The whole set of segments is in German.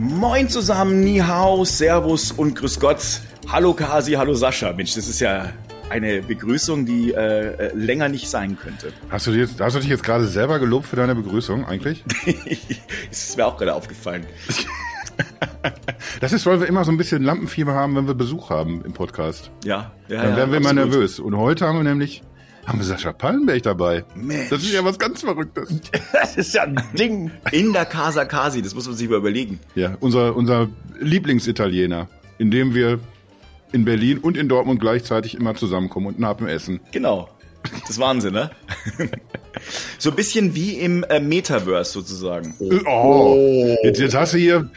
Moin zusammen, Ni Hao, Servus und Grüß Gott. Hallo Kasi, hallo Sascha. Mensch, das ist ja eine Begrüßung, die äh, äh länger nicht sein könnte. Hast du, jetzt, hast du dich jetzt gerade selber gelobt für deine Begrüßung eigentlich? das ist mir auch gerade aufgefallen. Das ist, weil wir immer so ein bisschen Lampenfieber haben, wenn wir Besuch haben im Podcast. Ja, ja. Dann werden ja, wir absolut. immer nervös. Und heute haben wir nämlich haben wir Sascha Pallenberg dabei. Mensch. Das ist ja was ganz Verrücktes. Das ist ja ein Ding. In der Casa Kasi, das muss man sich mal überlegen. Ja, unser, unser Lieblingsitaliener, in dem wir in Berlin und in Dortmund gleichzeitig immer zusammenkommen und nach dem Essen. Genau. Das ist Wahnsinn, ne? so ein bisschen wie im äh, Metaverse sozusagen. Oh, oh. Jetzt, jetzt hast du hier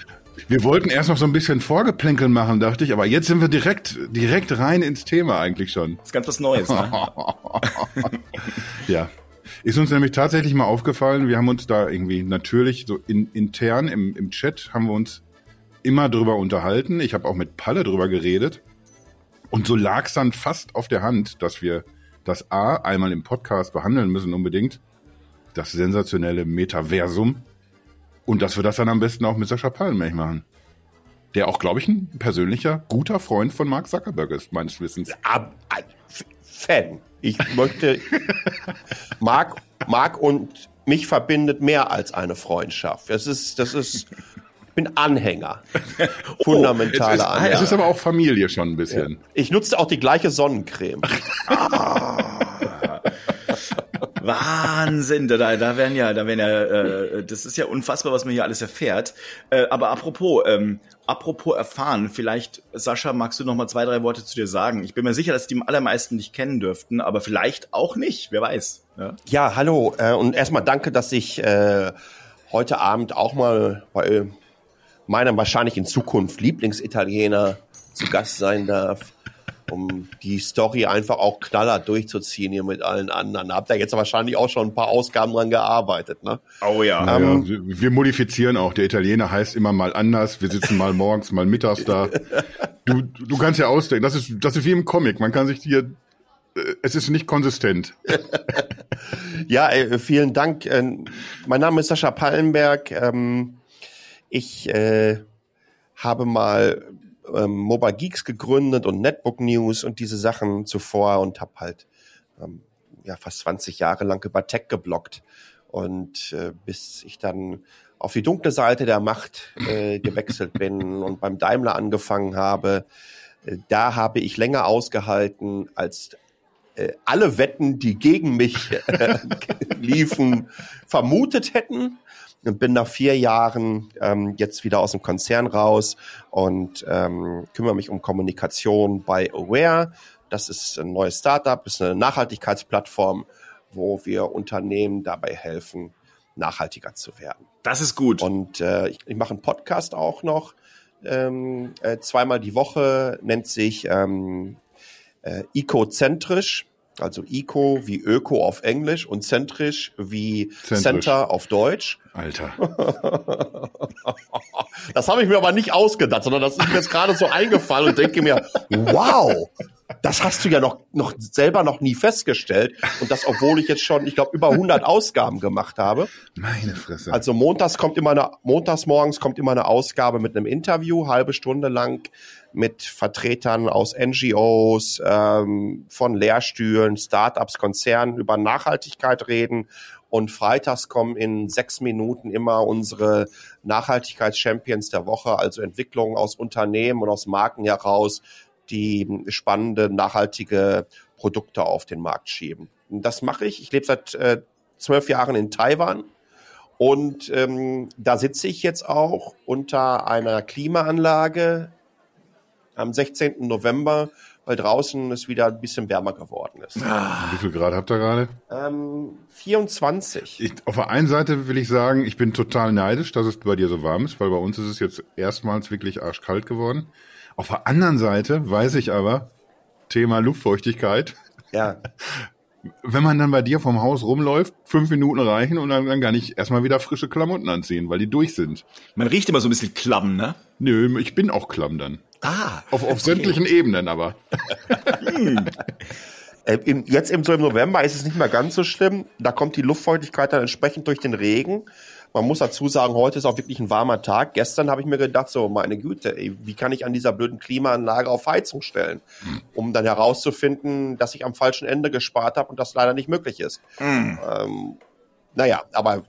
wir wollten erst noch so ein bisschen Vorgeplänkel machen, dachte ich, aber jetzt sind wir direkt, direkt rein ins Thema eigentlich schon. Das ist ganz was Neues, ne? ja. Ist uns nämlich tatsächlich mal aufgefallen, wir haben uns da irgendwie natürlich so in, intern im, im Chat haben wir uns immer drüber unterhalten. Ich habe auch mit Palle drüber geredet. Und so lag es dann fast auf der Hand, dass wir das A einmal im Podcast behandeln müssen unbedingt. Das sensationelle Metaversum und dass wir das dann am besten auch mit Sascha Pallenberg machen. Der auch, glaube ich, ein persönlicher, guter Freund von Mark Zuckerberg ist, meines Wissens. Ab, ab, Fan. Ich möchte, Mark, Mark und mich verbindet mehr als eine Freundschaft. Das ist, das ist, ich bin Anhänger. Fundamentale oh, Anhänger. Es ist aber auch Familie schon ein bisschen. Ich nutze auch die gleiche Sonnencreme. ah. Wahnsinn, da, da werden ja, da werden ja, äh, das ist ja unfassbar, was man hier alles erfährt. Äh, aber apropos, ähm, apropos erfahren, vielleicht, Sascha, magst du noch mal zwei, drei Worte zu dir sagen? Ich bin mir sicher, dass die allermeisten dich kennen dürften, aber vielleicht auch nicht, wer weiß. Ja, ja hallo äh, und erstmal danke, dass ich äh, heute Abend auch mal bei meinem wahrscheinlich in Zukunft Lieblingsitaliener zu Gast sein darf um die Story einfach auch knaller durchzuziehen hier mit allen anderen. Da habt ihr jetzt wahrscheinlich auch schon ein paar Ausgaben dran gearbeitet, ne? Oh ja. Ähm, ja wir modifizieren auch. Der Italiener heißt immer mal anders. Wir sitzen mal morgens, mal mittags da. Du, du kannst ja ausdenken. Das ist, das ist wie im Comic. Man kann sich hier äh, es ist nicht konsistent. ja, äh, vielen Dank. Ähm, mein Name ist Sascha Pallenberg. Ähm, ich äh, habe mal ähm, Mobile Geeks gegründet und Netbook News und diese Sachen zuvor und habe halt ähm, ja fast 20 Jahre lang über Tech geblockt. Und äh, bis ich dann auf die dunkle Seite der Macht äh, gewechselt bin und beim Daimler angefangen habe, äh, da habe ich länger ausgehalten als äh, alle Wetten, die gegen mich äh, liefen, vermutet hätten und bin nach vier Jahren ähm, jetzt wieder aus dem Konzern raus und ähm, kümmere mich um Kommunikation bei Aware. Das ist ein neues Startup, ist eine Nachhaltigkeitsplattform, wo wir Unternehmen dabei helfen, nachhaltiger zu werden. Das ist gut. Und äh, ich, ich mache einen Podcast auch noch ähm, äh, zweimal die Woche, nennt sich ähm, äh, Ecozentrisch also Eco wie Öko auf Englisch und zentrisch wie zentrisch. Center auf Deutsch. Alter. das habe ich mir aber nicht ausgedacht, sondern das ist mir jetzt gerade so eingefallen und denke mir, wow, das hast du ja noch, noch selber noch nie festgestellt. Und das, obwohl ich jetzt schon, ich glaube, über 100 Ausgaben gemacht habe. Meine Fresse. Also montags kommt immer eine, montags morgens kommt immer eine Ausgabe mit einem Interview, halbe Stunde lang mit Vertretern aus NGOs, ähm, von Lehrstühlen, Startups, Konzernen über Nachhaltigkeit reden. Und freitags kommen in sechs Minuten immer unsere Nachhaltigkeits-Champions der Woche, also Entwicklungen aus Unternehmen und aus Marken heraus, die spannende, nachhaltige Produkte auf den Markt schieben. Das mache ich. Ich lebe seit äh, zwölf Jahren in Taiwan. Und ähm, da sitze ich jetzt auch unter einer Klimaanlage am 16. November, weil draußen es wieder ein bisschen wärmer geworden ist. Ah. Wie viel Grad habt ihr gerade? Ähm, 24. Ich, auf der einen Seite will ich sagen, ich bin total neidisch, dass es bei dir so warm ist, weil bei uns ist es jetzt erstmals wirklich arschkalt geworden. Auf der anderen Seite weiß ich aber, Thema Luftfeuchtigkeit. Ja. Wenn man dann bei dir vom Haus rumläuft, fünf Minuten reichen und dann, dann gar nicht erstmal wieder frische Klamotten anziehen, weil die durch sind. Man riecht immer so ein bisschen klamm, ne? Nö, ich bin auch klamm dann. Ah. Auf, auf sämtlichen Ebenen aber. hm. Äh, jetzt im, so im November ist es nicht mehr ganz so schlimm. Da kommt die Luftfeuchtigkeit dann entsprechend durch den Regen. Man muss dazu sagen, heute ist auch wirklich ein warmer Tag. Gestern habe ich mir gedacht, so meine Güte, ey, wie kann ich an dieser blöden Klimaanlage auf Heizung stellen, um dann herauszufinden, dass ich am falschen Ende gespart habe und das leider nicht möglich ist. Hm. Ähm, naja, aber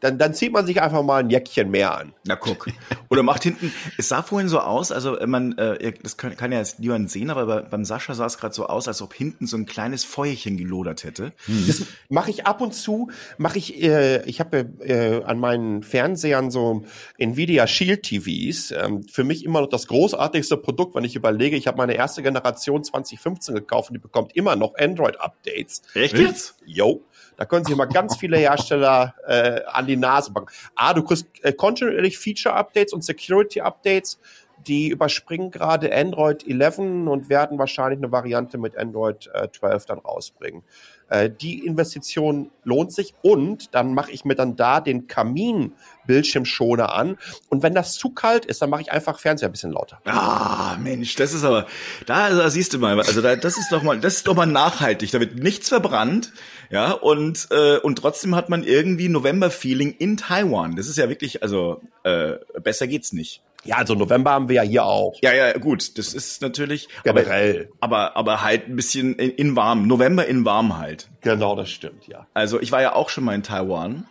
dann, dann zieht man sich einfach mal ein Jäckchen mehr an. Na guck. Oder macht hinten, es sah vorhin so aus, also äh, man, äh, das kann, kann ja jetzt niemand sehen, aber bei, beim Sascha sah es gerade so aus, als ob hinten so ein kleines Feuerchen gelodert hätte. Das mache ich ab und zu, mache ich, äh, ich habe äh, an meinen Fernsehern so Nvidia Shield TVs, ähm, für mich immer noch das großartigste Produkt, wenn ich überlege, ich habe meine erste Generation 2015 gekauft und die bekommt immer noch Android-Updates. Echt jetzt? Jo. Da können sich mal ganz viele Hersteller äh, an die Nase packen. Ah, du kriegst äh, kontinuierlich Feature-Updates und Security-Updates. Die überspringen gerade Android 11 und werden wahrscheinlich eine Variante mit Android äh, 12 dann rausbringen. Äh, die Investition lohnt sich und dann mache ich mir dann da den Kamin-Bildschirmschoner an. Und wenn das zu kalt ist, dann mache ich einfach Fernseher ein bisschen lauter. Ah, Mensch, das ist aber, da, da siehst du mal, also da, das ist doch mal, das ist doch mal nachhaltig. Da wird nichts verbrannt, ja, und äh, und trotzdem hat man irgendwie November-Feeling in Taiwan. Das ist ja wirklich, also äh, besser geht's nicht. Ja, also November haben wir ja hier auch. Ja, ja, gut, das ist natürlich Generell. aber, aber, aber halt ein bisschen in, in warm. November in warm halt. Genau, das stimmt, ja. Also ich war ja auch schon mal in Taiwan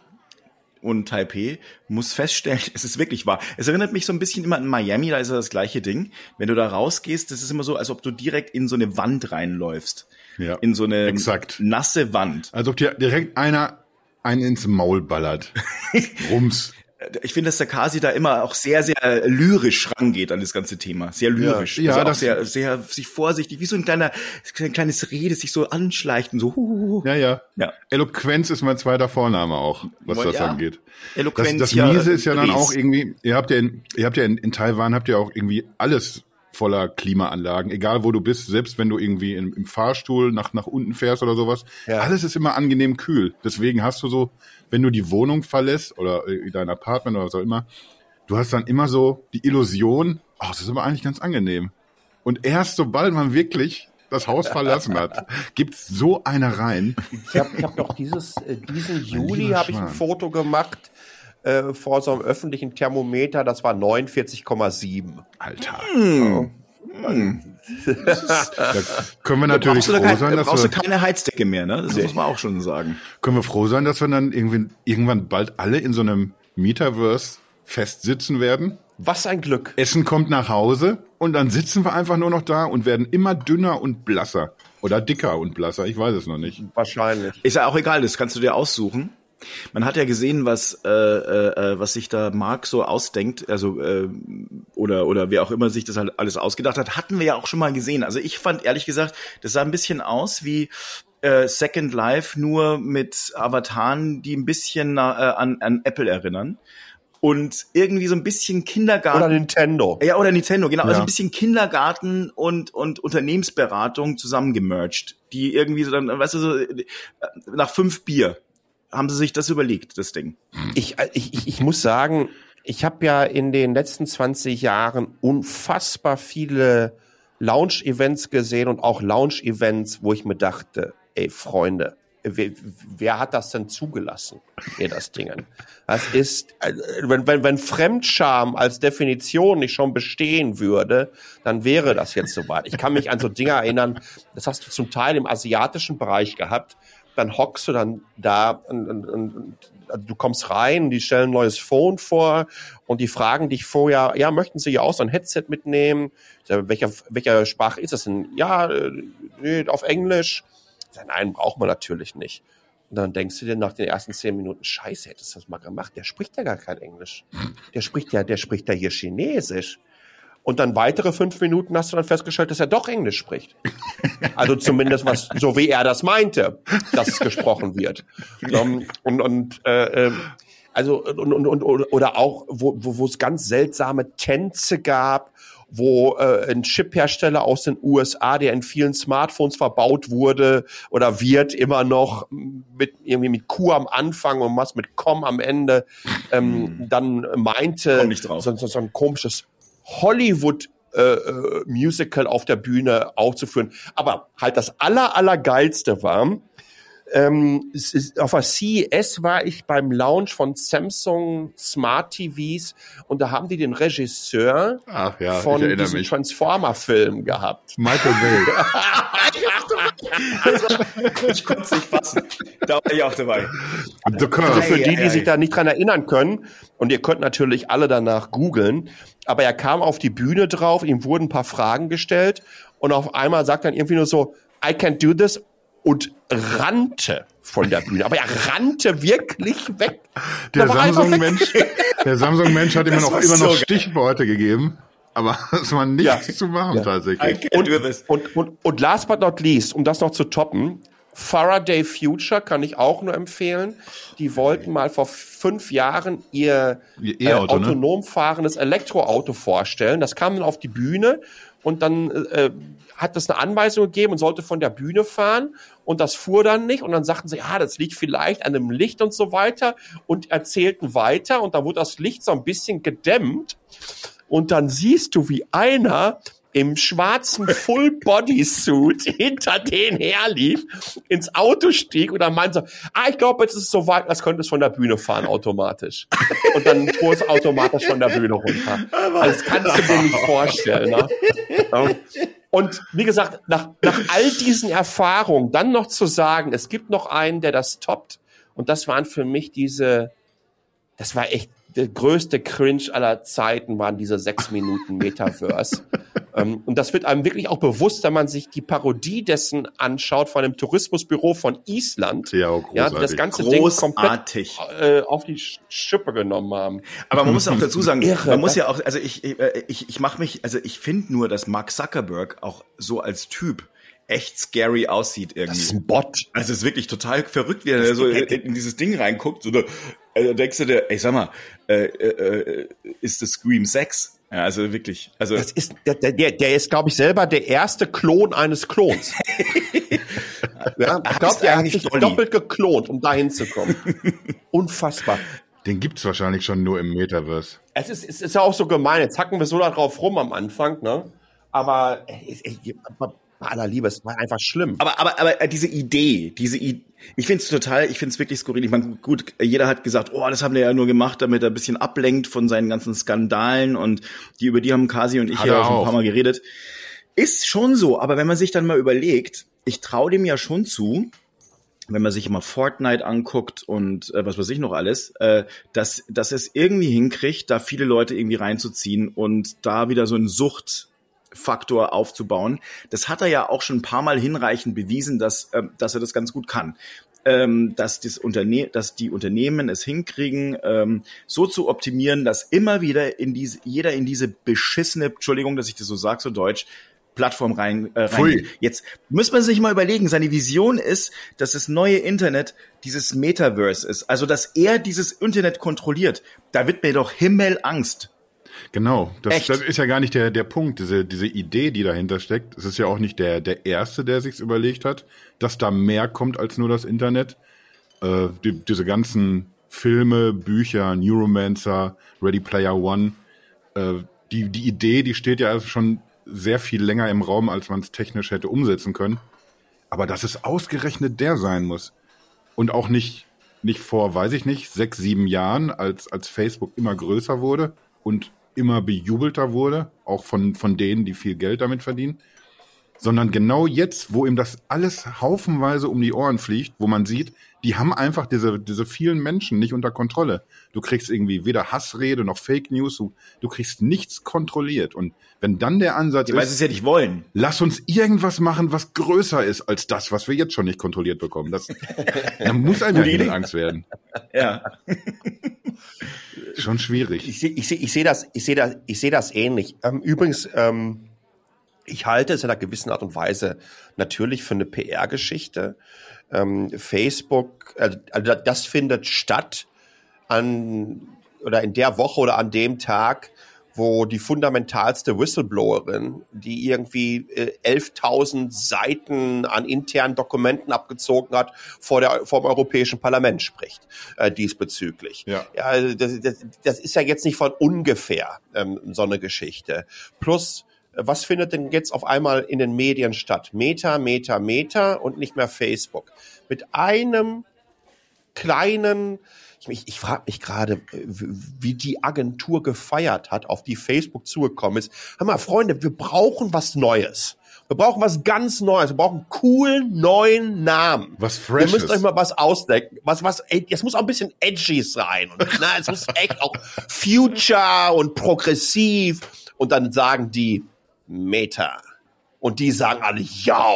und Taipei, muss feststellen, es ist wirklich wahr. Es erinnert mich so ein bisschen immer an Miami, da ist ja das gleiche Ding. Wenn du da rausgehst, das ist immer so, als ob du direkt in so eine Wand reinläufst. Ja, In so eine exakt. nasse Wand. Als ob dir direkt einer einen ins Maul ballert. Rums. Ich finde, dass der Kasi da immer auch sehr, sehr lyrisch rangeht an das ganze Thema. Sehr lyrisch. Ja, ja, also auch das- sehr, sehr sich vorsichtig, wie so ein kleiner, ein kleines Reh, das sich so anschleicht und so. Huhuhu. Ja, ja. Ja. Eloquenz ist mein zweiter Vorname auch, was Ja. das angeht. Das, Eloquenz. das Miese ist ja dann auch irgendwie, ihr habt ja in, ihr habt ja in, in Taiwan habt ihr auch irgendwie alles voller Klimaanlagen, egal wo du bist, selbst wenn du irgendwie im, im Fahrstuhl nach, nach unten fährst oder sowas, Ja. alles ist immer angenehm kühl. Deswegen hast du so, wenn du die Wohnung verlässt oder dein Apartment oder was auch immer, du hast dann immer so die Illusion, oh, das ist aber eigentlich ganz angenehm. Und erst sobald man wirklich das Haus verlassen hat, gibt's so eine rein. Ich habe ich hab noch dieses, äh, diesen Juli habe ich ein. Foto gemacht äh, vor so einem öffentlichen Thermometer, das war 49,7. Alter. Hm. Da können wir natürlich du, da froh kein, sein, dass brauchst du wir, keine Heizdecke mehr, ne? Das muss man auch schon sagen. können wir froh sein, dass wir dann irgendwie, irgendwann bald alle in so einem Metaverse festsitzen werden. Was ein Glück. Essen kommt nach Hause und dann sitzen wir einfach nur noch da und werden immer dünner und blasser. Oder dicker und blasser, ich weiß es noch nicht. Wahrscheinlich. Ist ja auch egal, das kannst du dir aussuchen. Man hat ja gesehen, was äh, äh, was sich da Mark so ausdenkt, also äh, oder oder wer auch immer sich das halt alles ausgedacht hat, hatten wir ja auch schon mal gesehen. Also ich fand ehrlich gesagt, das sah ein bisschen aus wie äh, Second Life nur mit Avataren, die ein bisschen äh, an, an Apple erinnern und irgendwie so ein bisschen Kindergarten. Oder Nintendo. Ja, oder Nintendo, genau. Also Ja. ein bisschen Kindergarten und, und Unternehmensberatung zusammengemerged. Die irgendwie so dann, weißt du, so, äh, nach fünf Bier haben sie sich das überlegt, das Ding. Ich, ich, ich, muss sagen, ich habe ja in den letzten 20 Jahren unfassbar viele Lounge-Events gesehen und auch Lounge-Events, wo ich mir dachte, ey Freunde, wer, wer hat das denn zugelassen, ihr das Dingen? Das ist, äh, wenn, wenn, wenn Fremdscham als Definition nicht schon bestehen würde, dann wäre das jetzt soweit. Ich kann mich an so Dinge erinnern, das hast du zum Teil im asiatischen Bereich gehabt, dann hockst du dann da und, und, und, also du kommst rein, die stellen ein neues Phone vor und die fragen dich vorher, ja, möchten Sie ja auch so ein Headset mitnehmen? Sag, welcher, welcher Sprache ist das denn? Ja, äh, auf Englisch. Sag, Nein, braucht man natürlich nicht. Und dann denkst du dir nach den ersten zehn Minuten, scheiße, hättest du das mal gemacht. Der spricht ja gar kein Englisch. Der spricht ja, der spricht ja hier Chinesisch. Und dann weitere fünf Minuten hast du dann festgestellt, dass er doch Englisch spricht. Also zumindest was, so wie er das meinte, dass es gesprochen wird. Um, und und äh, ähm, also und, und, und oder auch wo wo es ganz seltsame Tänze gab, wo äh, ein Chiphersteller aus den USA, der in vielen Smartphones verbaut wurde oder wird immer noch mit irgendwie mit Q am Anfang und was mit Com am Ende, ähm, dann meinte so, so, so ein komisches Hollywood äh, äh, Musical auf der Bühne aufzuführen. Aber halt das aller, allergeilste war, Ähm, es ist, auf der CES war ich beim Launch von Samsung Smart TVs und da haben die den Regisseur Ach ja, von diesem. Transformer-Film gehabt. Michael Bay. Ich konnte es nicht fassen. Da war ich auch dabei. The Curse. Für die, die sich da nicht dran erinnern können, und ihr könnt natürlich alle danach googeln, aber er kam auf die Bühne drauf, ihm wurden ein paar Fragen gestellt und auf einmal sagt dann irgendwie nur so, I can't do this und rannte von der Bühne. Aber er rannte wirklich weg. Der er. Samsung-Mensch, der Samsung-Mensch hat immer noch, immer so noch geil. Stichworte gegeben, aber es war nichts Ja. zu machen Ja. tatsächlich. This. Und, und, und last but not least, um das noch zu toppen, Faraday Future kann ich auch nur empfehlen. Die wollten mal vor fünf Jahren ihr Ihr äh, E-Auto, ne? autonom fahrendes Elektroauto vorstellen. Das kam dann auf die Bühne und dann äh, hat es eine Anweisung gegeben und sollte von der Bühne fahren. Und das fuhr dann nicht. Und dann sagten sie, ah, das liegt vielleicht an dem Licht und so weiter. Und erzählten weiter. Und dann wurde das Licht so ein bisschen gedämmt. Und dann siehst du, wie einer im schwarzen Full-Body-Suit hinter denen herlief, ins Auto stieg und dann meinte so, ah, ich glaube, jetzt ist es soweit, das könnte es von der Bühne fahren automatisch. Und dann fuhr es automatisch von der Bühne runter. Also das kannst du dir nicht vorstellen. Ne? Ja. Und wie gesagt, nach, nach all diesen Erfahrungen dann noch zu sagen, es gibt noch einen, der das toppt. Und das waren für mich diese, das war echt der größte Cringe aller Zeiten, waren diese sechs Minuten Metaverse. Ähm, und das wird einem wirklich auch bewusst, wenn man sich die Parodie dessen anschaut von dem Tourismusbüro von Island. Ja, auch Ja, die das großartig. ganze Ding komplett Großartig. äh, auf die Sch- Schippe genommen haben. Aber man muss auch dazu sagen, Irre, man muss ja auch, also ich, ich, äh, ich, mache mich, also ich finde nur, dass Mark Zuckerberg auch so als Typ echt scary aussieht irgendwie. Das ist ein Bot. Also es ist wirklich total verrückt, wie er so in, in dieses Ding reinguckt. So, da äh, denkst du dir, ey, sag mal, äh, äh, äh, ist das Scream 6? Ja, also wirklich. Also Das ist, der, der, der ist, glaube ich, selber der erste Klon eines Klons. ja, ich glaube, der hat sich Dolly. doppelt geklont, um dahin zu kommen. Unfassbar. Den gibt's wahrscheinlich schon nur im Metaverse. Es ist, es ist ja auch so gemein. Jetzt hacken wir so da drauf rum am Anfang, ne? Aber äh, äh, bei aller Liebe, es war einfach schlimm. Aber, aber, aber äh, diese Idee, diese I ich finde es total, ich finde es wirklich skurril. Ich meine, gut, jeder hat gesagt, oh, das haben wir ja nur gemacht, damit er ein bisschen ablenkt von seinen ganzen Skandalen und die über die haben Kasi und ich Hat ja auch schon ein paar Mal geredet. Ist schon so, aber wenn man sich dann mal überlegt, ich traue dem ja schon zu, wenn man sich immer Fortnite anguckt und äh, was weiß ich noch alles, äh, dass, dass es irgendwie hinkriegt, da viele Leute irgendwie reinzuziehen und da wieder so einen Suchtfaktor aufzubauen. Das hat er ja auch schon ein paar Mal hinreichend bewiesen, dass, äh, dass er das ganz gut kann. Ähm, dass, das Unterne dass die Unternehmen es hinkriegen, ähm, so zu optimieren, dass immer wieder in diese, jeder in diese beschissene, Entschuldigung, dass ich das so sage, so deutsch, Plattform rein, äh, rein. Jetzt muss man sich mal überlegen, seine Vision ist, dass das neue Internet dieses Metaverse ist. Also, dass er dieses Internet kontrolliert. Da wird mir doch Himmelangst. Genau, das, das ist ja gar nicht der, der Punkt, diese, diese Idee, die dahinter steckt. Es ist ja auch nicht der, der Erste, der sich's überlegt hat, dass da mehr kommt als nur das Internet. Äh, die, diese ganzen Filme, Bücher, Neuromancer, Ready Player One, äh, die, die Idee, die steht ja also schon sehr viel länger im Raum, als man es technisch hätte umsetzen können. Aber dass es ausgerechnet der sein muss und auch nicht, nicht vor, weiß ich nicht, sechs, sieben Jahren, als, als Facebook immer größer wurde und immer bejubelter wurde, auch von, von denen, die viel Geld damit verdienen, sondern genau jetzt, wo ihm das alles haufenweise um die Ohren fliegt, wo man sieht, die haben einfach diese, diese vielen Menschen nicht unter Kontrolle. Du kriegst irgendwie weder Hassrede noch Fake News, du, du kriegst nichts kontrolliert. Und wenn dann der Ansatz weil sie ist, es ja nicht wollen. lass uns irgendwas machen, was größer ist als das, was wir jetzt schon nicht kontrolliert bekommen. Das, da muss einem ja. Angst werden. Ja. Schon schwierig. Ich sehe ich seh, ich seh das, ich seh das, ich seh das ähnlich. Ähm, übrigens, ähm, ich halte es in einer gewissen Art und Weise natürlich für eine PR-Geschichte. Ähm, Facebook, also, also das findet statt an oder in der Woche oder an dem Tag, wo die fundamentalste Whistleblowerin, die irgendwie äh, 11.000 Seiten an internen Dokumenten abgezogen hat, vor der vor dem Europäischen Parlament spricht äh, diesbezüglich. Ja. ja also das, das, das ist ja jetzt nicht von ungefähr ähm, so eine Geschichte. Plus Was findet denn jetzt auf einmal in den Medien statt? Meta, Meta, Meta und nicht mehr Facebook. Mit einem kleinen, ich, ich frage mich gerade, wie die Agentur gefeiert hat, auf die Facebook zugekommen ist. Hör mal, Freunde, wir brauchen was Neues. Wir brauchen was ganz Neues. Wir brauchen einen coolen neuen Namen. Was Freshes. Ihr müsst euch mal was ausdenken. Was, was, es muss auch ein bisschen edgy sein. Und, na, es muss echt auch future und progressiv. Und dann sagen die Meta. Und die sagen alle, ja,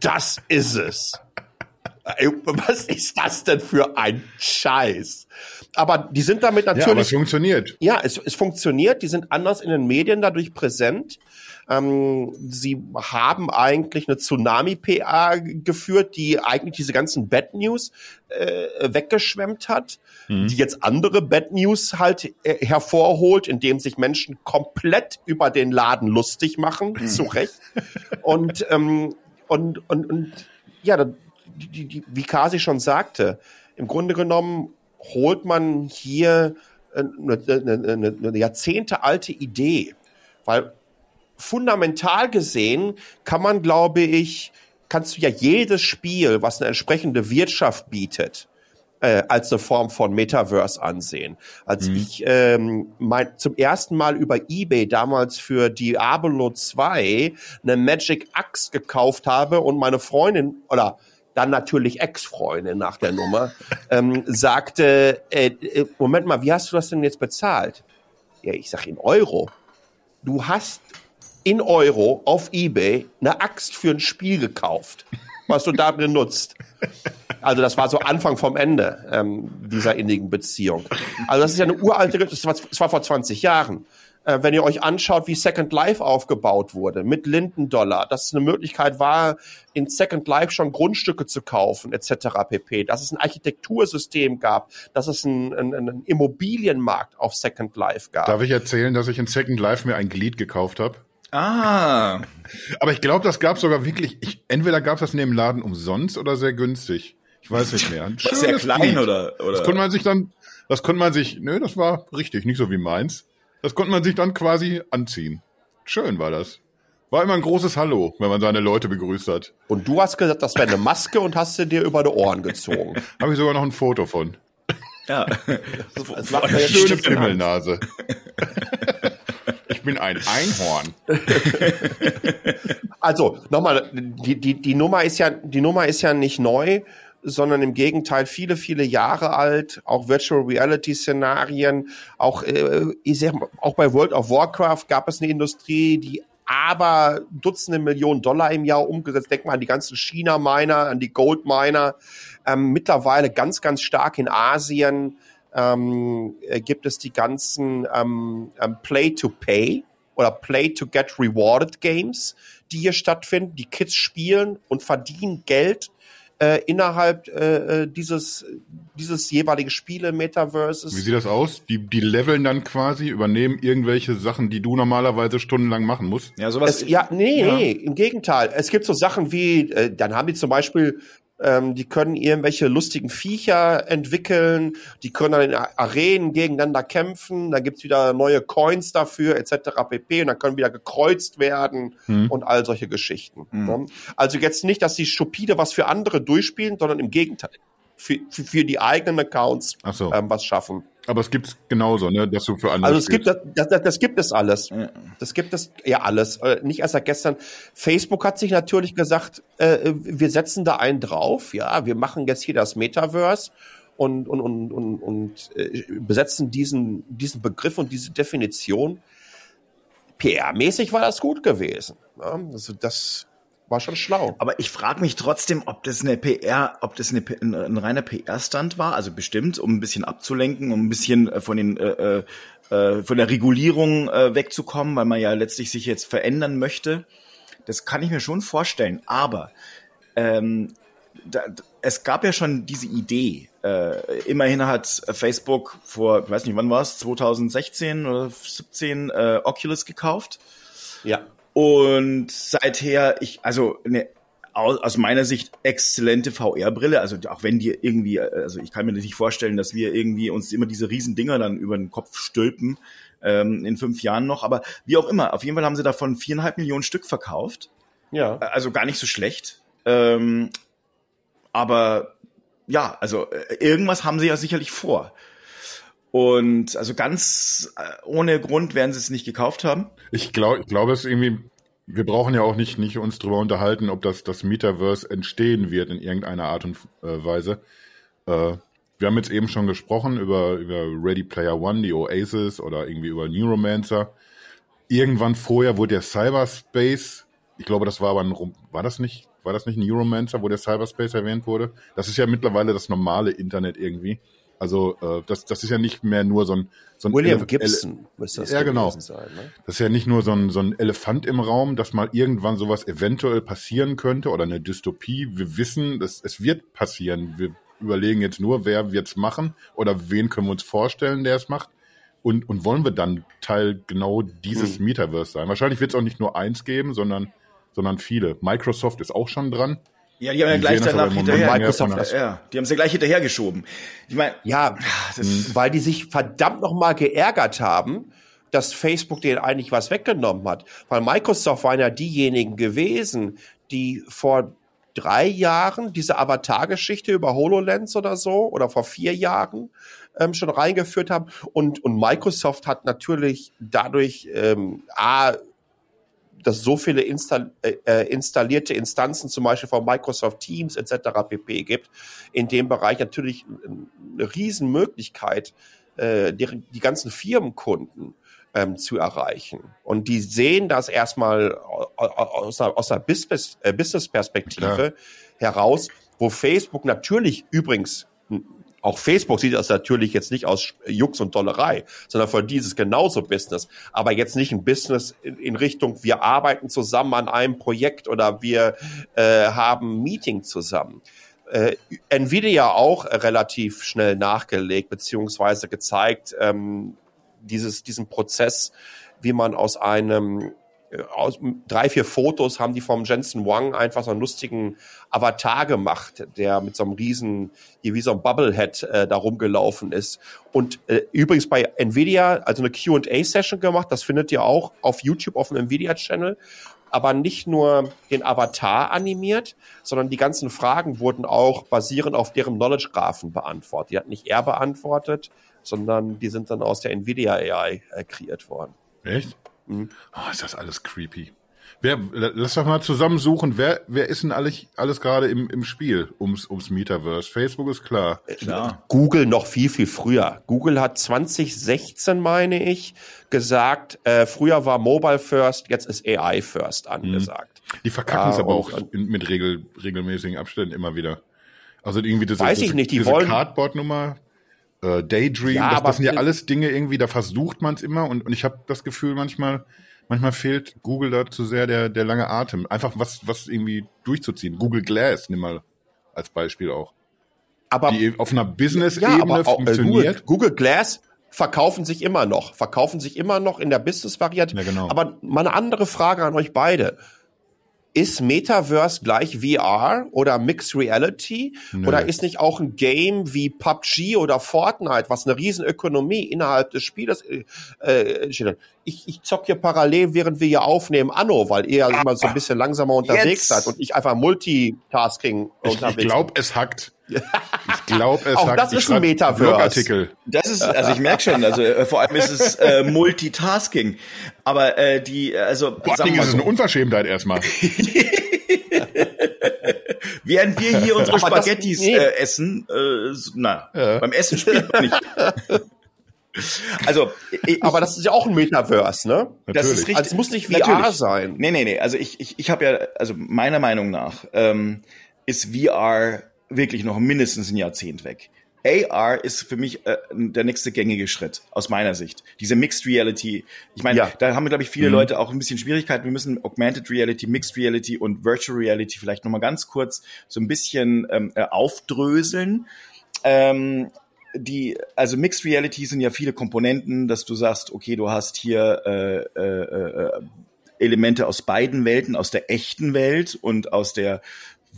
das ist es. Was ist das denn für ein Scheiß? Aber die sind damit Ja, aber es natürlich funktioniert. ja, es, es funktioniert. Die sind anders in den Medien dadurch präsent. Ähm, sie haben eigentlich eine Tsunami-PA geführt, die eigentlich diese ganzen Bad News äh, weggeschwemmt hat, die jetzt andere Bad News halt äh, hervorholt, indem sich Menschen komplett über den Laden lustig machen, zu Recht. Und, ähm, und, und, und ja, die, die, die, wie Kasi schon sagte, im Grunde genommen holt man hier äh, eine, eine, eine, eine jahrzehntealte Idee, weil fundamental gesehen kann man, glaube ich, kannst du ja jedes Spiel, was eine entsprechende Wirtschaft bietet, äh, als eine Form von Metaverse ansehen. Als ich ähm, mein, zum ersten Mal über eBay damals für Diablo 2 eine Magic Axe gekauft habe und meine Freundin oder dann natürlich Ex-Freundin nach der Nummer, ähm, sagte, äh, äh, Moment mal, wie hast du das denn jetzt bezahlt? Ja, ich sag in Euro. Du hast in Euro auf Ebay eine Axt für ein Spiel gekauft, was du da benutzt. Also das war so Anfang vom Ende ähm, dieser innigen Beziehung. Also das ist ja eine uralte, das war, das war vor 20 Jahren. Äh, wenn ihr euch anschaut, wie Second Life aufgebaut wurde, mit Lindendollar, dass es eine Möglichkeit war, in Second Life schon Grundstücke zu kaufen, etc. pp. Dass es ein Architektursystem gab, dass es einen, einen, einen Immobilienmarkt auf Second Life gab. Darf ich erzählen, dass ich in Second Life mir ein Glied gekauft habe? Ah, Aber ich glaube, das gab sogar wirklich, ich, entweder gab es das in dem Laden umsonst oder sehr günstig. Ich weiß nicht mehr. Ein war sehr klein Glied. oder, oder? Das konnte man sich dann, das konnte man sich, nö, das war richtig, nicht so wie meins. Das konnte man sich dann quasi anziehen. Schön war das. War immer ein großes Hallo, wenn man seine Leute begrüßt hat. Und du hast gesagt, das wäre eine Maske und hast sie dir über die Ohren gezogen. Habe ich sogar noch ein Foto von. ja. Das macht man jetzt Schöne. Pimmelnase. bin ein Einhorn. Also nochmal, die, die, die Nummer ist ja, die Nummer ist ja nicht neu, sondern im Gegenteil viele, viele Jahre alt. Auch Virtual Reality Szenarien, auch äh, ich sag auch bei World of Warcraft gab es eine Industrie, die aber Dutzende Millionen Dollar im Jahr umgesetzt. Denk mal an die ganzen China-Miner, an die Gold-Miner. Ähm, mittlerweile ganz, ganz stark in Asien ähm, äh, gibt es die ganzen ähm, ähm, Play-to-Pay oder Play-to-Get-Rewarded Games, die hier stattfinden. Die Kids spielen und verdienen Geld äh, innerhalb äh, äh, dieses, dieses jeweilige Spiele-Metaverses. Wie sieht das aus? Die, die leveln dann quasi, übernehmen irgendwelche Sachen, die du normalerweise stundenlang machen musst. Ja, sowas. Es, ja, nee, Ja. nee, im Gegenteil. Es gibt so Sachen wie, äh, dann haben die zum Beispiel, ähm, die können irgendwelche lustigen Viecher entwickeln, die können dann in Arenen gegeneinander kämpfen, dann gibt's wieder neue Coins dafür, etc. pp. Und dann können wieder gekreuzt werden und all solche Geschichten. Ne? Also jetzt nicht, dass die stupide was für andere durchspielen, sondern im Gegenteil. Für, für, für die eigenen Accounts so. ähm, was schaffen. Aber es gibt's genauso, ne, dass du für andere Also es gibt das, das, das gibt es alles. Das gibt es ja alles. Äh, Nicht erst seit gestern. Facebook hat sich natürlich gesagt, äh, wir setzen da einen drauf. Ja, wir machen jetzt hier das Metaverse und und und und, und äh, besetzen diesen diesen Begriff und diese Definition. PR-mäßig war das gut gewesen. Ja, also das war schon schlau. Aber ich frage mich trotzdem, ob das eine PR, ob das eine, ein, ein reiner PR-Stand war, also bestimmt, um ein bisschen abzulenken, um ein bisschen äh, von den äh, äh, äh, von der Regulierung äh, wegzukommen, weil man ja letztlich sich jetzt verändern möchte. Das kann ich mir schon vorstellen. Aber ähm, da, es gab ja schon diese Idee. Äh, immerhin hat Facebook vor, ich weiß nicht, wann war es, 2016 oder 17 äh, Oculus gekauft. Ja. Und seither, ich, also eine aus, aus meiner Sicht exzellente VR-Brille. Also auch wenn die irgendwie, also ich kann mir nicht vorstellen, dass wir irgendwie uns immer diese riesen Dinger dann über den Kopf stülpen ähm, in fünf Jahren noch. Aber wie auch immer, auf jeden Fall haben sie davon viereinhalb Millionen Stück verkauft. Ja. Also gar nicht so schlecht. Ähm, aber ja, also äh, irgendwas haben sie ja sicherlich vor. Und also ganz äh, ohne Grund werden sie es nicht gekauft haben. Ich glaube, ich glaube, es ist irgendwie, wir brauchen ja auch nicht, nicht uns drüber unterhalten, ob das, das Metaverse entstehen wird in irgendeiner Art und äh, Weise. Äh, wir haben jetzt eben schon gesprochen über, über Ready Player One, die Oasis oder irgendwie über Neuromancer. Irgendwann vorher wurde der Cyberspace, ich glaube, das war aber ein, war das nicht, war das nicht Neuromancer, wo der Cyberspace erwähnt wurde? Das ist ja mittlerweile das normale Internet irgendwie. Also äh, das, das ist ja nicht mehr nur so ein, so ein William Ele Gibson müsste das ja, genau. sein. Ne? Das ist ja nicht nur so ein, so ein Elefant im Raum, dass mal irgendwann sowas eventuell passieren könnte oder eine Dystopie. Wir wissen, dass es wird passieren. Wir überlegen jetzt nur, wer wird's machen oder wen können wir uns vorstellen, der es macht. Und, und wollen wir dann Teil genau dieses hm. Metaverse sein? Wahrscheinlich wird es auch nicht nur eins geben, sondern, sondern viele. Microsoft ist auch schon dran. Ja, die haben ja gleich danach hinterher. Microsoft, ja, die haben sie gleich hinterhergeschoben. Ich meine, ja, weil die sich verdammt noch mal geärgert haben, dass Facebook denen eigentlich was weggenommen hat. Weil Microsoft waren ja diejenigen gewesen, die vor drei Jahren diese Avatar-Geschichte über HoloLens oder so oder vor vier Jahren ähm, schon reingeführt haben. Und, und Microsoft hat natürlich dadurch ähm, A, dass so viele install äh, äh, installierte Instanzen, zum Beispiel von Microsoft Teams etc. pp. gibt, in dem Bereich natürlich eine Riesenmöglichkeit, äh, die, die ganzen Firmenkunden ähm, zu erreichen. Und die sehen das erstmal aus, aus der Business, äh, Business-Perspektive heraus, wo Facebook natürlich übrigens auch Facebook sieht das natürlich jetzt nicht aus Jux und Dollerei, sondern für dieses genauso Business. Aber jetzt nicht ein Business in, in Richtung, wir arbeiten zusammen an einem Projekt oder wir äh, haben Meeting zusammen. Äh, Nvidia auch relativ schnell nachgelegt, beziehungsweise gezeigt, ähm, dieses, diesen Prozess, wie man aus einem aus drei, vier Fotos haben die vom Jensen Wang einfach so einen lustigen Avatar gemacht, der mit so einem riesen, wie so ein Bubblehead äh, da rumgelaufen ist. Und äh, übrigens bei Nvidia, also eine Q&A-Session gemacht, das findet ihr auch auf YouTube auf dem Nvidia-Channel. Aber nicht nur den Avatar animiert, sondern die ganzen Fragen wurden auch basierend auf deren Knowledge-Graphen beantwortet. Die hat nicht er beantwortet, sondern die sind dann aus der Nvidia AI äh, kreiert worden. Echt? Mhm. Oh, ist das alles creepy. Wer, lass doch mal zusammensuchen, wer, wer ist denn alles, alles gerade im, im Spiel ums, ums Metaverse? Facebook ist klar. Äh, klar. Google noch viel, viel früher. Google hat 2016, meine ich, gesagt, äh, früher war Mobile First, jetzt ist AI First angesagt. Mhm. Die verkacken es aber auch in, mit regel, regelmäßigen Abständen immer wieder. Also irgendwie diese, Weiß ich nicht, die diese wollen, Cardboard-Nummer, äh, Daydream, ja, das, das sind ja alles Dinge irgendwie, da versucht man es immer und, und ich habe das Gefühl manchmal, manchmal fehlt Google da zu sehr der, der lange Atem. Einfach was, was irgendwie durchzuziehen. Google Glass, nimm mal als Beispiel auch. Aber die auf einer Business-Ebene ja, funktioniert. Google, Google Glass verkaufen sich immer noch, verkaufen sich immer noch in der Business-Variante. Ja, genau. Aber mal eine andere Frage an euch beide ist Metaverse gleich VR oder Mixed Reality? Nö. Oder ist nicht auch ein Game wie PUBG oder Fortnite, was eine Riesenökonomie innerhalb des Spieles äh, äh ich, ich zock hier parallel, während wir hier aufnehmen, Anno, weil ihr ja immer so ein bisschen langsamer unterwegs Jetzt. seid und ich einfach Multitasking ich, unterwegs Ich glaube, es hackt. Ich glaube, es Auch hackt. das ist ein Metaverse. Artikel. Das ist, also ich merke schon, also äh, vor allem ist es äh, Multitasking. Aber äh, die, also Boah, Ding, ist so. eine Unverschämtheit erstmal. Während wir hier unsere Spaghettis das, nee. äh, essen, äh, na, ja. beim Essen spielt man nicht. Also, ich, aber das ist ja auch ein Metaverse, ne? Das ist richtig. Also es muss nicht VR Natürlich. sein. Nee, nee, nee. Also ich, ich, ich habe ja, also meiner Meinung nach ähm, ist VR wirklich noch mindestens ein Jahrzehnt weg. AR ist für mich äh, der nächste gängige Schritt aus meiner Sicht. Diese Mixed Reality. Ich meine, ja. da haben wir glaube ich viele mhm. Leute auch ein bisschen Schwierigkeiten. Wir müssen Augmented Reality, Mixed Reality und Virtual Reality vielleicht noch mal ganz kurz so ein bisschen ähm, äh, aufdröseln. Ähm, die, also Mixed Reality sind ja viele Komponenten, dass du sagst, okay, du hast hier äh, äh, äh, Elemente aus beiden Welten, aus der echten Welt und aus der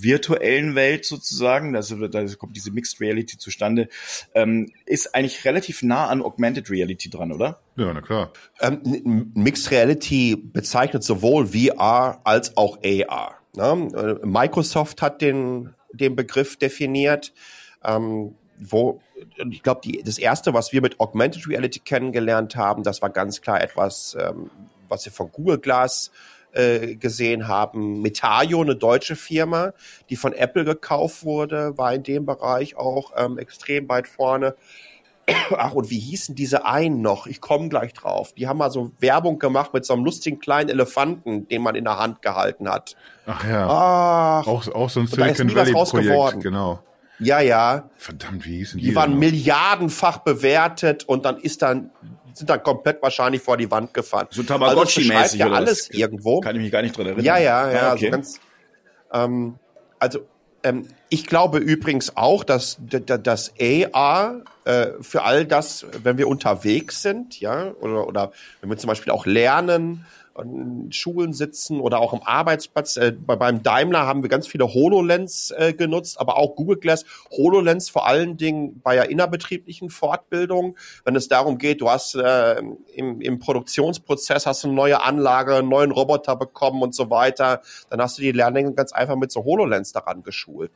virtuellen Welt sozusagen, also da kommt diese Mixed Reality zustande, ähm, ist eigentlich relativ nah an Augmented Reality dran, oder? Ja, na klar. Ähm, Mixed Reality bezeichnet sowohl VR als auch AR. Ne? Äh, Microsoft hat den, den Begriff definiert, ähm, wo ich glaube, das erste, was wir mit Augmented Reality kennengelernt haben, das war ganz klar etwas, ähm, was wir von Google Glass äh, gesehen haben. Metaio, eine deutsche Firma, die von Apple gekauft wurde, war in dem Bereich auch ähm, extrem weit vorne. Ach, und wie hießen diese einen noch? Ich komme gleich drauf. Die haben mal so Werbung gemacht mit so einem lustigen kleinen Elefanten, den man in der Hand gehalten hat. Ach ja. Ach, auch, auch so ein Silicon Valley Projekt, genau. Ja, ja. Verdammt, wie hießen die? Die waren milliardenfach bewertet und dann ist dann sind dann komplett wahrscheinlich vor die Wand gefahren. So Tamagotchi-mäßig also ja alles irgendwo. Kann ich mich gar nicht dran erinnern. Ja, ja, ja. Ah, okay. also, ganz, ähm, also ähm, ich glaube übrigens auch, dass das AR äh, für all das, wenn wir unterwegs sind, ja, oder, oder wenn wir zum Beispiel auch lernen, an Schulen sitzen oder auch am Arbeitsplatz. Äh, bei, beim Daimler haben wir ganz viele HoloLens äh, genutzt, aber auch Google Glass. HoloLens vor allen Dingen bei der innerbetrieblichen Fortbildung, wenn es darum geht, du hast äh, im, im Produktionsprozess hast du eine neue Anlage, einen neuen Roboter bekommen und so weiter, dann hast du die Lehrlinge ganz einfach mit so HoloLens daran geschult.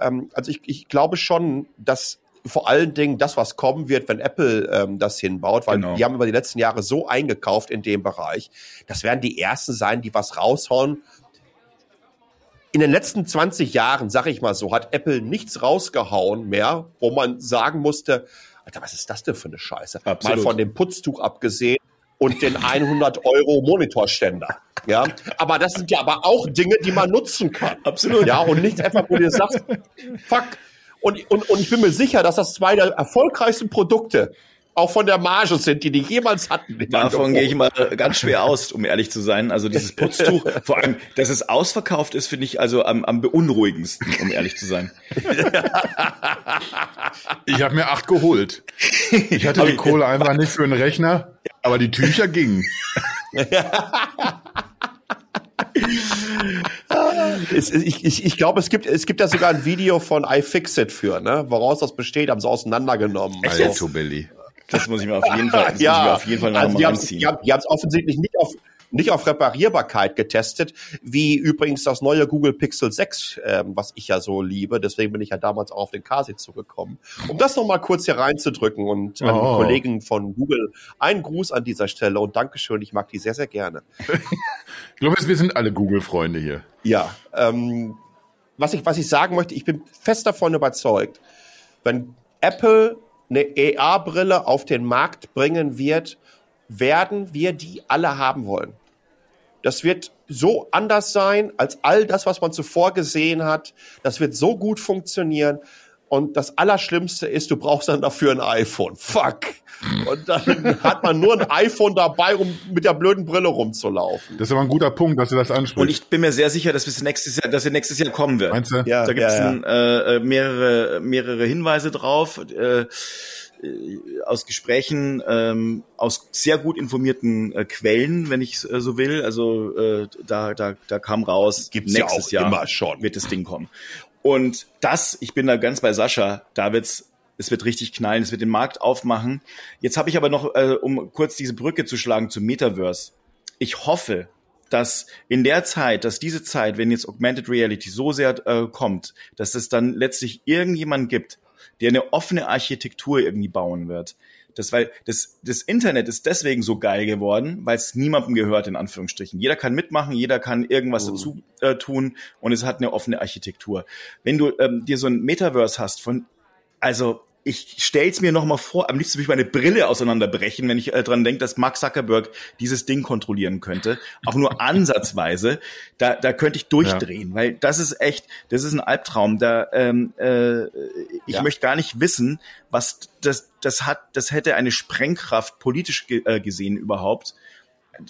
Ähm, also ich, ich glaube schon, dass vor allen Dingen das, was kommen wird, wenn Apple ähm, das hinbaut, weil genau. die haben über die letzten Jahre so eingekauft in dem Bereich. Das werden die ersten sein, die was raushauen. In den letzten 20 Jahren, sag ich mal so, hat Apple nichts rausgehauen mehr, wo man sagen musste, Alter, was ist das denn für eine Scheiße? Absolut. Mal von dem Putztuch abgesehen und den 100 Euro Monitorständer. Ja, aber das sind ja aber auch Dinge, die man nutzen kann. Absolut. Ja, und nichts einfach, wo du sagst, fuck, und, und, und ich bin mir sicher, dass das zwei der erfolgreichsten Produkte auch von der Marge sind, die die jemals hatten. Davon gehe ich mal ganz schwer aus, um ehrlich zu sein. Also dieses Putztuch, vor allem, dass es ausverkauft ist, finde ich also am, am beunruhigendsten, um ehrlich zu sein. Ich habe mir acht geholt. Ich hatte die Kohle einfach nicht für einen Rechner, aber die Tücher gingen. ich ich, ich glaube, es gibt, es gibt ja sogar ein Video von iFixit für, ne? Woraus das besteht, haben sie auseinandergenommen. Also, Billy. Das muss ich mir auf jeden Fall, das ja, muss ich mir auf jeden Fall noch also anziehen. Die haben es offensichtlich nicht auf, nicht auf Reparierbarkeit getestet, wie übrigens das neue Google Pixel 6, ähm, was ich ja so liebe. Deswegen bin ich ja damals auch auf den Kasi zugekommen. Um das nochmal kurz hier reinzudrücken und an oh. die Kollegen von Google einen Gruß an dieser Stelle und Dankeschön. Ich mag die sehr, sehr gerne. ich glaube, wir sind alle Google-Freunde hier. Ja, ähm, was ich, was ich sagen möchte, ich bin fest davon überzeugt, wenn Apple eine AR-Brille auf den Markt bringen wird, werden wir die alle haben wollen. Das wird so anders sein als all das, was man zuvor gesehen hat. Das wird so gut funktionieren. Und das Allerschlimmste ist, du brauchst dann dafür ein iPhone. Fuck. Und dann hat man nur ein iPhone dabei, um mit der blöden Brille rumzulaufen. Das ist aber ein guter Punkt, dass du das ansprichst. Und ich bin mir sehr sicher, dass es nächstes Jahr, dass er nächstes Jahr kommen wird. Meinst du? Ja, da gibt es ja, ja. äh, mehrere, mehrere Hinweise drauf. Äh, äh, aus Gesprächen ähm, aus sehr gut informierten äh, Quellen, wenn ich äh, so will. Also äh, da, da, da kam raus, Gibt's nächstes ja Jahr schon. wird das Ding kommen. Und das, ich bin da ganz bei Sascha, da wird's es wird richtig knallen, es wird den Markt aufmachen. Jetzt habe ich aber noch, äh, um kurz diese Brücke zu schlagen zum Metaverse. Ich hoffe, dass in der Zeit, dass diese Zeit, wenn jetzt Augmented Reality so sehr äh, kommt, dass es dann letztlich irgendjemand gibt, der eine offene Architektur irgendwie bauen wird. Das, weil das, das Internet ist deswegen so geil geworden, weil es niemandem gehört, in Anführungsstrichen. Jeder kann mitmachen, jeder kann irgendwas oh. dazu äh, tun und es hat eine offene Architektur. Wenn du ähm, dir so ein Metaverse hast von, also ich stell's mir noch mal vor, am liebsten würde ich meine Brille auseinanderbrechen, wenn ich äh, dran denke, dass Mark Zuckerberg dieses Ding kontrollieren könnte, auch nur ansatzweise, da, da könnte ich durchdrehen, ja. weil das ist echt, das ist ein Albtraum. Da, ähm, äh, ich ja. möchte gar nicht wissen, was das, das hat, das hätte eine Sprengkraft politisch ge äh, gesehen überhaupt.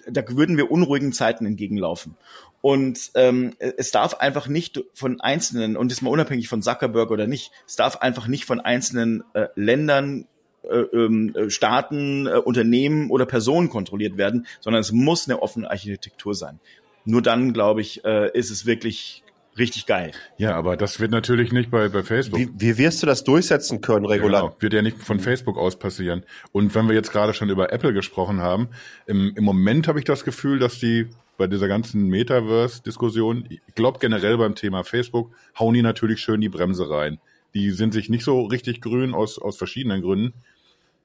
Da würden wir unruhigen Zeiten entgegenlaufen. Und ähm, es darf einfach nicht von einzelnen, und ist mal unabhängig von Zuckerberg oder nicht, es darf einfach nicht von einzelnen äh, Ländern äh, ähm, äh, Staaten, äh, Unternehmen oder Personen kontrolliert werden, sondern es muss eine offene Architektur sein. Nur dann, glaube ich, äh, ist es wirklich richtig geil. Ja, aber das wird natürlich nicht bei, bei Facebook. Wie, wie wirst du das durchsetzen können, regular? Genau. Wird ja nicht von Facebook aus passieren. Und wenn wir jetzt gerade schon über Apple gesprochen haben, im, im Moment habe ich das Gefühl, dass die bei dieser ganzen Metaverse-Diskussion, ich glaube generell beim Thema Facebook, hauen die natürlich schön die Bremse rein. Die sind sich nicht so richtig grün aus, aus verschiedenen Gründen.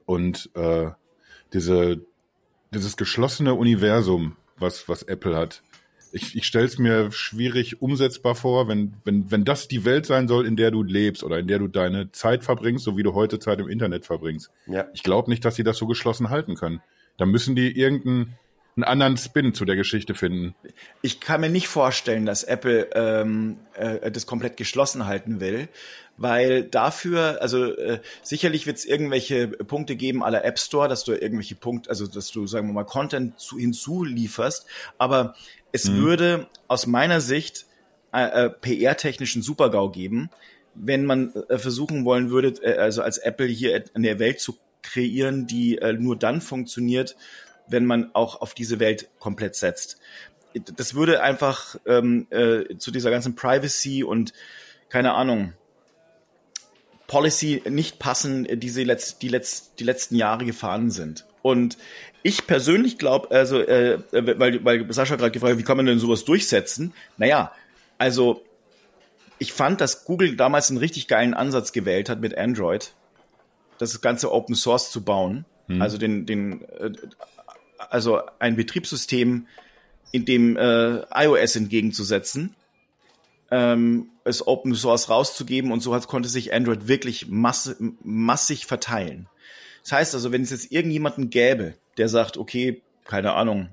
Und äh, diese, dieses geschlossene Universum, was, was Apple hat, ich, ich stelle es mir schwierig umsetzbar vor, wenn, wenn, wenn das die Welt sein soll, in der du lebst oder in der du deine Zeit verbringst, so wie du heute Zeit im Internet verbringst. Ja. Ich glaube nicht, dass sie das so geschlossen halten können. Da müssen die irgendeinen einen anderen Spin zu der Geschichte finden. Ich kann mir nicht vorstellen, dass Apple ähm, äh, das komplett geschlossen halten will, weil dafür, also äh, sicherlich wird es irgendwelche Punkte geben aller App Store, dass du irgendwelche Punkte, also dass du, sagen wir mal, Content zu, hinzulieferst, aber es mhm. würde aus meiner Sicht äh, äh, PR-technischen Supergau geben, wenn man äh, versuchen wollen würde, äh, also als Apple hier in der Welt zu kreieren, die äh, nur dann funktioniert, wenn man auch auf diese Welt komplett setzt. Das würde einfach ähm, äh, zu dieser ganzen Privacy und keine Ahnung Policy nicht passen, die sie letzt, die, letzt, die letzten Jahre gefahren sind. Und ich persönlich glaube, also, äh, weil, weil Sascha gerade gefragt hat, wie kann man denn sowas durchsetzen? Naja, also ich fand, dass Google damals einen richtig geilen Ansatz gewählt hat mit Android, das ganze Open Source zu bauen. Hm. Also den, den, äh, also ein Betriebssystem, in dem äh, iOS entgegenzusetzen, ähm, es Open Source rauszugeben und so hat, konnte sich Android wirklich mass massig verteilen. Das heißt also, wenn es jetzt irgendjemanden gäbe, der sagt, okay, keine Ahnung,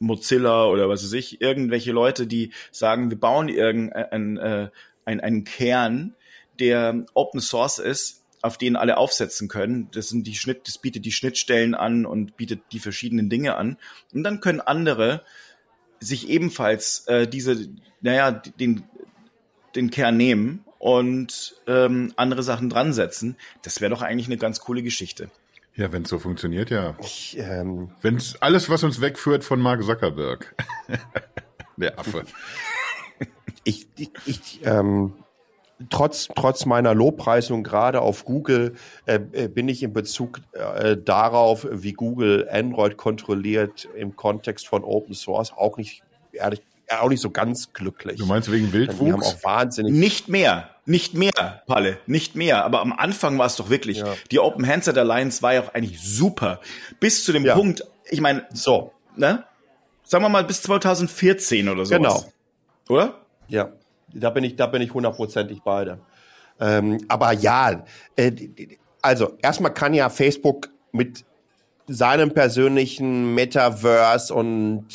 Mozilla oder was weiß ich, irgendwelche Leute, die sagen, wir bauen irgendeinen äh, ein, einen Kern, der Open Source ist, auf den alle aufsetzen können. Das sind die Schnitt, das bietet die Schnittstellen an und bietet die verschiedenen Dinge an. Und dann können andere sich ebenfalls äh, diese, naja, den, den Kern nehmen und ähm, andere Sachen dran setzen. Das wäre doch eigentlich eine ganz coole Geschichte. Ja, wenn es so funktioniert, ja. ähm, wenn es alles, was uns wegführt von Mark Zuckerberg. Der Affe. Ich, ich, ich ähm, trotz, trotz meiner Lobpreisung gerade auf Google äh, äh, bin ich in Bezug äh, darauf, wie Google Android kontrolliert im Kontext von Open Source auch nicht ehrlich auch nicht so ganz glücklich. Du meinst wegen Wildwuchs? Die haben auch wahnsinnig. Nicht mehr. Nicht mehr, Palle. Nicht mehr. Aber am Anfang war es doch wirklich. Ja. Die Open Handset Alliance war ja auch eigentlich super. Bis zu dem ja. Punkt, ich meine, so, ne? Sagen wir mal bis 2014 oder so. Genau. Oder? Ja. Da bin ich, da bin ich hundertprozentig beide. Ähm, aber ja, äh, also erstmal kann ja Facebook mit seinem persönlichen Metaverse und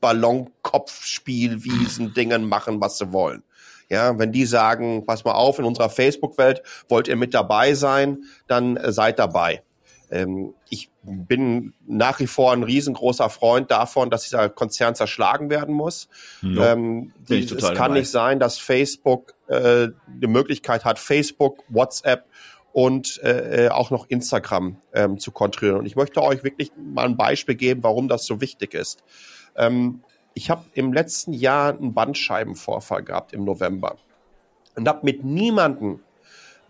Ballonkopfspielwiesen Dingen machen, was sie wollen. Ja, wenn die sagen, pass mal auf, in unserer Facebook-Welt wollt ihr mit dabei sein, dann äh, seid dabei. Ähm, ich bin nach wie vor ein riesengroßer Freund davon, dass dieser Konzern zerschlagen werden muss. No. Ähm, die, es kann dabei. nicht sein, dass Facebook äh, die Möglichkeit hat, Facebook, WhatsApp und äh, äh, auch noch Instagram ähm, zu kontrollieren. Und ich möchte euch wirklich mal ein Beispiel geben, warum das so wichtig ist. Ähm, ich habe im letzten Jahr einen Bandscheibenvorfall gehabt im November und habe mit niemanden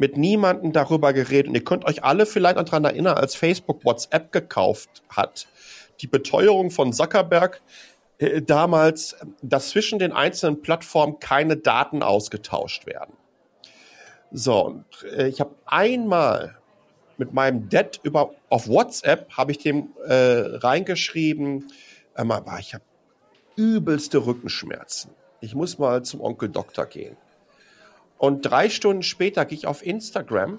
mit niemanden darüber geredet. Und ihr könnt euch alle vielleicht daran erinnern, als Facebook WhatsApp gekauft hat, die Beteuerung von Zuckerberg äh, damals, dass zwischen den einzelnen Plattformen keine Daten ausgetauscht werden. So, und äh, ich habe einmal mit meinem Dad über auf WhatsApp habe ich dem äh, reingeschrieben, Einmal war ich habe übelste Rückenschmerzen. Ich muss mal zum Onkel Doktor gehen. Und drei Stunden später gehe ich auf Instagram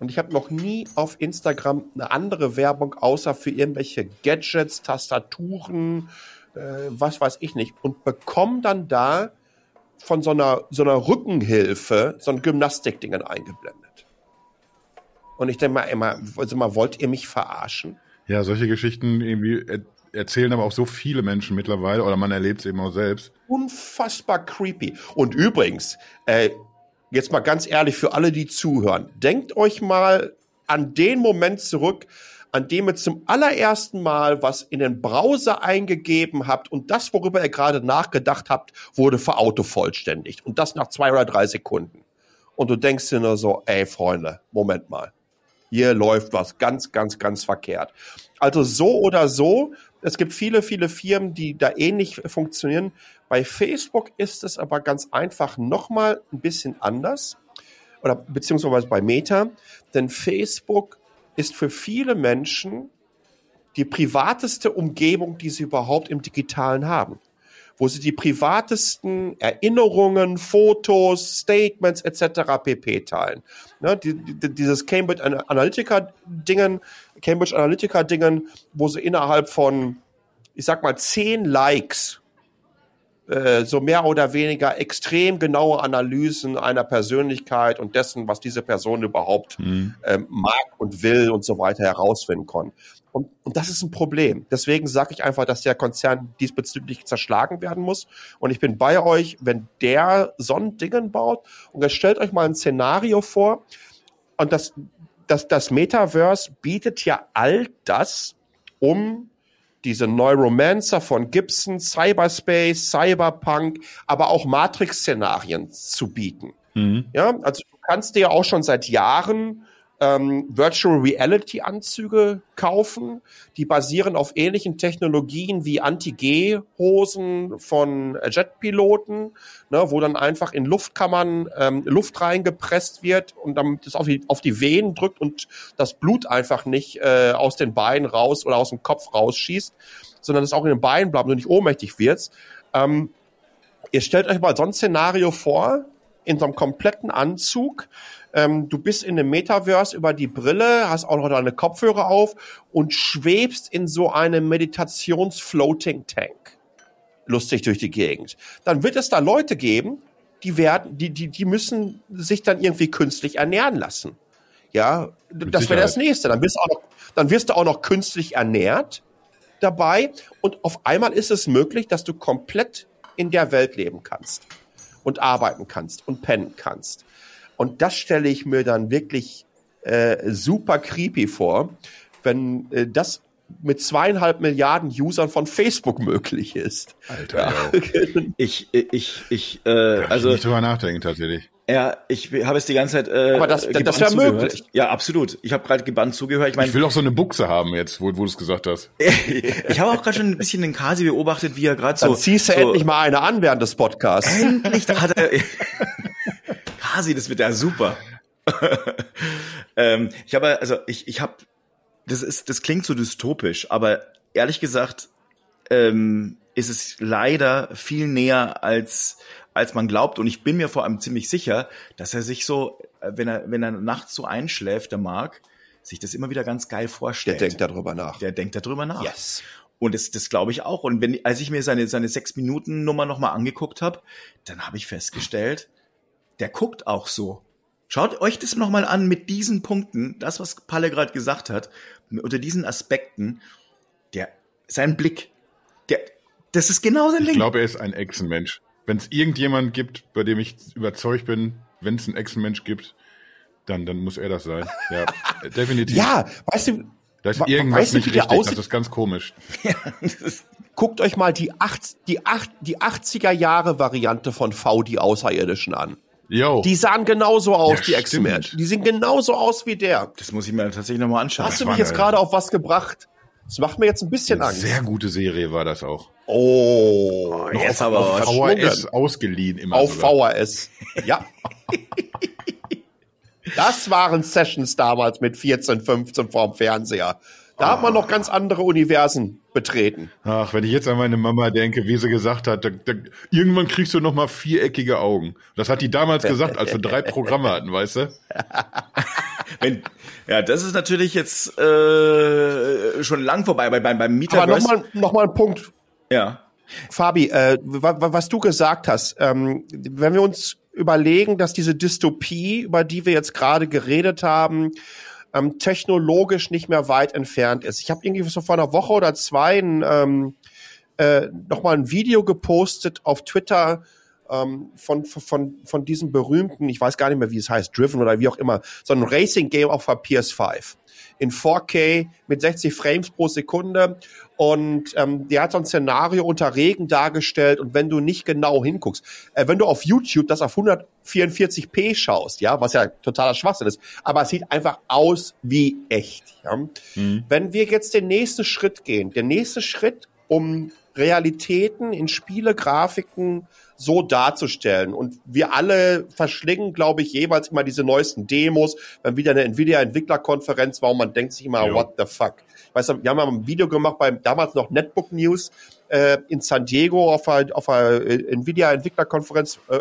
und ich habe noch nie auf Instagram eine andere Werbung außer für irgendwelche Gadgets, Tastaturen, äh, was weiß ich nicht und bekomme dann da von so einer, so einer Rückenhilfe so ein Gymnastikdingen eingeblendet. Und ich denke mal immer, also mal, wollt ihr mich verarschen? Ja, solche Geschichten irgendwie äh, erzählen aber auch so viele Menschen mittlerweile oder man erlebt es eben auch selbst. Unfassbar creepy. Und übrigens, äh, jetzt mal ganz ehrlich für alle, die zuhören, denkt euch mal an den Moment zurück, an dem ihr zum allerersten Mal was in den Browser eingegeben habt und das, worüber ihr gerade nachgedacht habt, wurde verautovollständigt. Und das nach zwei oder drei Sekunden. Und du denkst dir nur so, ey Freunde, Moment mal. Hier läuft was ganz, ganz, ganz verkehrt. Also so oder so, es gibt viele, viele Firmen, die da ähnlich funktionieren. Bei Facebook ist es aber ganz einfach nochmal ein bisschen anders. Oder beziehungsweise bei Meta. Denn Facebook ist für viele Menschen die privateste Umgebung, die sie überhaupt im Digitalen haben. Wo sie die privatesten Erinnerungen, Fotos, Statements etc. pp. teilen. Ne, die, die, dieses Cambridge Analytica-Dingen, Cambridge Analytica-Dingen, wo sie innerhalb von, ich sag mal, zehn Likes äh, so mehr oder weniger extrem genaue Analysen einer Persönlichkeit und dessen, was diese Person überhaupt mhm. ähm, mag und will und so weiter herausfinden kann. Und, und das ist ein Problem. Deswegen sage ich einfach, dass der Konzern diesbezüglich zerschlagen werden muss. Und ich bin bei euch, wenn der so ein Dingen baut. Und jetzt stellt euch mal ein Szenario vor. Und das, das, das Metaverse bietet ja all das, um diese Neuromancer von Gibson, Cyberspace, Cyberpunk, aber auch Matrix-Szenarien zu bieten. Mhm. Ja, also du kannst dir auch schon seit Jahren ähm, Virtual Reality Anzüge kaufen. Die basieren auf ähnlichen Technologien wie Anti-G-Hosen von Jetpiloten, ne, wo dann einfach in Luftkammern ähm, Luft reingepresst wird und damit es auf die, auf die Venen drückt und das Blut einfach nicht äh, aus den Beinen raus oder aus dem Kopf rausschießt, sondern es auch in den Beinen bleibt und nicht ohnmächtig wird. Ähm, ihr stellt euch mal so ein Szenario vor, in so einem kompletten Anzug, ähm, du bist in einem Metaverse über die Brille, hast auch noch deine Kopfhörer auf und schwebst in so einem Meditations-Floating-Tank lustig durch die Gegend. Dann wird es da Leute geben, die werden, die, die, die müssen sich dann irgendwie künstlich ernähren lassen. Ja, Mit das wäre das nächste. Dann wirst, du auch noch, dann wirst du auch noch künstlich ernährt dabei und auf einmal ist es möglich, dass du komplett in der Welt leben kannst und arbeiten kannst und pennen kannst. Und das stelle ich mir dann wirklich äh, super creepy vor, wenn äh, das mit zweieinhalb Milliarden Usern von Facebook möglich ist. Alter. Ja. ich, ich, ich, äh, also. nicht drüber nachdenken, tatsächlich. Ja, ich habe es die ganze Zeit. Äh, Aber das, das wäre möglich. Ja, absolut. Ich habe gerade gebannt zugehört. Ich, mein, ich will auch so eine Buchse haben jetzt, wo, wo du es gesagt hast. ich habe auch gerade schon ein bisschen den Kasi beobachtet, wie er gerade so. Dann ziehst du so, endlich mal eine an während des Podcasts. Endlich hat er. Kasi, das wird ja super. ähm, ich habe also ich ich habe das ist das klingt so dystopisch, aber ehrlich gesagt ähm, ist es leider viel näher als als man glaubt und ich bin mir vor allem ziemlich sicher, dass er sich so wenn er wenn er nachts so einschläft, der Mark sich das immer wieder ganz geil vorstellt. Der denkt darüber nach. Der denkt darüber nach. Yes. Und das, das glaube ich auch. Und wenn, als ich mir seine, seine sechs Minuten Nummer nochmal angeguckt habe, dann habe ich festgestellt, der guckt auch so. Schaut euch das nochmal an mit diesen Punkten, das, was Palle gerade gesagt hat, unter diesen Aspekten, der, sein Blick, der, das ist genau sein Ding. Ich glaube, er ist ein Echsenmensch. Wenn es irgendjemand gibt, bei dem ich überzeugt bin, wenn es einen Echsenmensch gibt, dann, dann muss er das sein. Ja, definitiv. Ja, weißt du, da ist irgendwas weißt du, nicht richtig, das ist ganz komisch. Ja, Guckt euch mal die, acht, die, acht, die 80er Jahre Variante von V, die Außerirdischen an. Yo. Die sahen genauso aus, ja, die X-Men. Die sehen genauso aus wie der. Das muss ich mir tatsächlich nochmal anschauen. Hast du mich jetzt gerade auf was gebracht? Das macht mir jetzt ein bisschen Eine Angst. Sehr gute Serie war das auch. Oh, oh jetzt aber auf VHS ausgeliehen immer. Auf sogar. VHS. Ja. das waren Sessions damals mit 14, 15 vorm Fernseher. Da oh. hat man noch ganz andere Universen betreten. Ach, wenn ich jetzt an meine Mama denke, wie sie gesagt hat, da, da, irgendwann kriegst du noch mal viereckige Augen. Das hat die damals gesagt, als wir drei Programme hatten, weißt du? wenn, ja, das ist natürlich jetzt äh, schon lang vorbei bei, beim, beim Mieterverse. Aber nochmal noch mal ein Punkt. Ja. Fabi, äh, was du gesagt hast, ähm, wenn wir uns überlegen, dass diese Dystopie, über die wir jetzt gerade geredet haben, ähm, technologisch nicht mehr weit entfernt ist. Ich habe irgendwie so vor einer Woche oder zwei ein, ähm, äh, noch mal ein Video gepostet auf Twitter ähm, von, von, von diesem berühmten, ich weiß gar nicht mehr, wie es heißt, Driven oder wie auch immer, so ein Racing-Game auf der PS5 in 4K mit 60 Frames pro Sekunde. Und ähm, der hat so ein Szenario unter Regen dargestellt. Und wenn du nicht genau hinguckst, äh, wenn du auf YouTube das auf 144p schaust, ja, was ja totaler Schwachsinn ist, aber es sieht einfach aus wie echt. Ja? Mhm. Wenn wir jetzt den nächsten Schritt gehen, der nächste Schritt, um Realitäten in Spiele, Grafiken so darzustellen. Und wir alle verschlingen, glaube ich, jeweils immer diese neuesten Demos, wenn wieder eine Nvidia-Entwicklerkonferenz war und man denkt sich immer, jo. what the fuck. Weißt du, wir haben ein Video gemacht beim damals noch Netbook News äh, in San Diego auf einer, auf einer äh, Nvidia-Entwicklerkonferenz, äh, äh,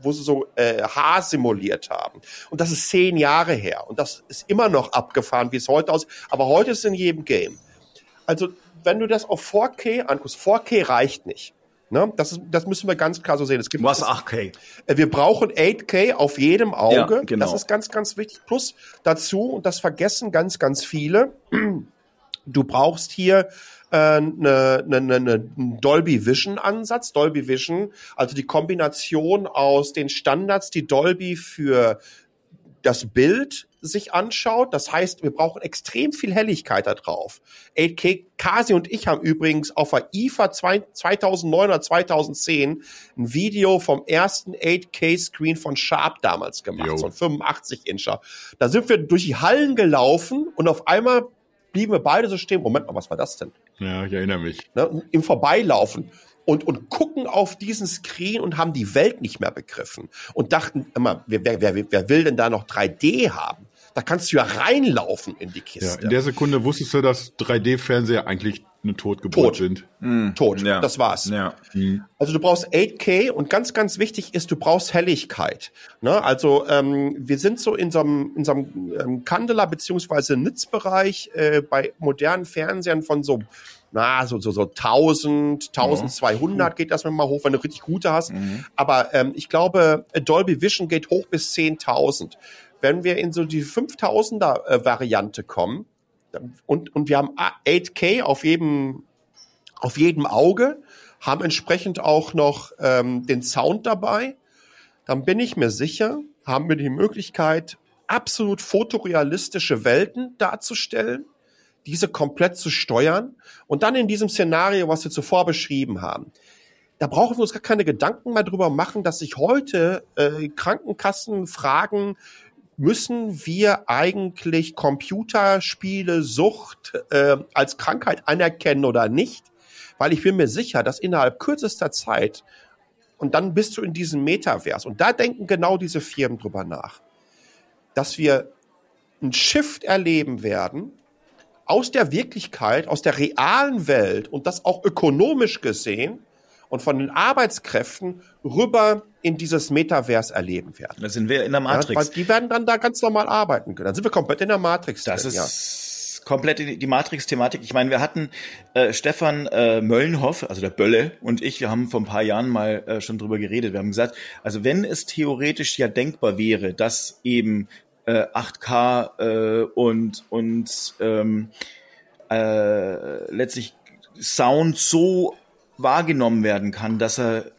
wo sie so äh, Haar simuliert haben. Und das ist zehn Jahre her. Und das ist immer noch abgefahren, wie es heute aussieht. Aber heute ist es in jedem Game. Also, wenn du das auf 4K anguckst, 4K reicht nicht. Ne? Das, ist, das müssen wir ganz klar so sehen. Es gibt Was 8K? Äh, wir brauchen 8K auf jedem Auge. Ja, genau. Das ist ganz, ganz wichtig. Plus dazu, und das vergessen ganz, ganz viele, du brauchst hier eine, äh, eine, eine Dolby Vision Ansatz. Dolby Vision, also die Kombination aus den Standards, die Dolby für das Bild sich anschaut. Das heißt, wir brauchen extrem viel Helligkeit da drauf. 8K, Kasi und ich haben übrigens auf der IFA 2009 oder 2010 ein Video vom ersten 8K-Screen von Sharp damals gemacht, jo. so ein 85-Incher. Da sind wir durch die Hallen gelaufen und auf einmal blieben wir beide so stehen. Moment mal, was war das denn? Ja, ich erinnere mich. Ne, Im Vorbeilaufen und, und gucken auf diesen Screen und haben die Welt nicht mehr begriffen und dachten immer, wer, wer, wer, wer will denn da noch 3D haben? Da kannst du ja reinlaufen in die Kiste. Ja, in der Sekunde wusstest du, dass 3D-Fernseher eigentlich eine Totgeburt Tot. sind. Mhm. Tot, ja. das war's. Ja. Mhm. Also du brauchst 8K und ganz, ganz wichtig ist, du brauchst Helligkeit. Ne? Also ähm, wir sind so in so einem, in so einem ähm, Kandela beziehungsweise Nitzbereich äh, bei modernen Fernsehern von so na, so, so, so 1000, 1200 mhm. geht das mal hoch, wenn du richtig gute hast. Mhm. Aber ähm, ich glaube, Dolby Vision geht hoch bis 10.000 wenn wir in so die 5000er äh, Variante kommen und, und wir haben 8K auf jedem, auf jedem Auge, haben entsprechend auch noch ähm, den Sound dabei, dann bin ich mir sicher, haben wir die Möglichkeit, absolut fotorealistische Welten darzustellen, diese komplett zu steuern und dann in diesem Szenario, was wir zuvor beschrieben haben, da brauchen wir uns gar keine Gedanken mehr drüber machen, dass sich heute äh, Krankenkassen fragen, müssen wir eigentlich Computerspiele Sucht äh, als Krankheit anerkennen oder nicht? Weil ich bin mir sicher, dass innerhalb kürzester Zeit und dann bist du in diesem Metavers und da denken genau diese Firmen drüber nach, dass wir ein Shift erleben werden aus der Wirklichkeit, aus der realen Welt und das auch ökonomisch gesehen und von den Arbeitskräften rüber in dieses Metavers erleben werden. Da sind wir in der Matrix. Ja, die werden dann da ganz normal arbeiten können. Dann sind wir komplett in der Matrix. Das drin, ist ja. komplett die, die Matrix-Thematik. Ich meine, wir hatten äh, Stefan äh, Möllenhoff, also der Bölle, und ich, wir haben vor ein paar Jahren mal äh, schon drüber geredet. Wir haben gesagt, also wenn es theoretisch ja denkbar wäre, dass eben äh, 8K äh, und und ähm, äh, letztlich Sound so wahrgenommen werden kann, dass er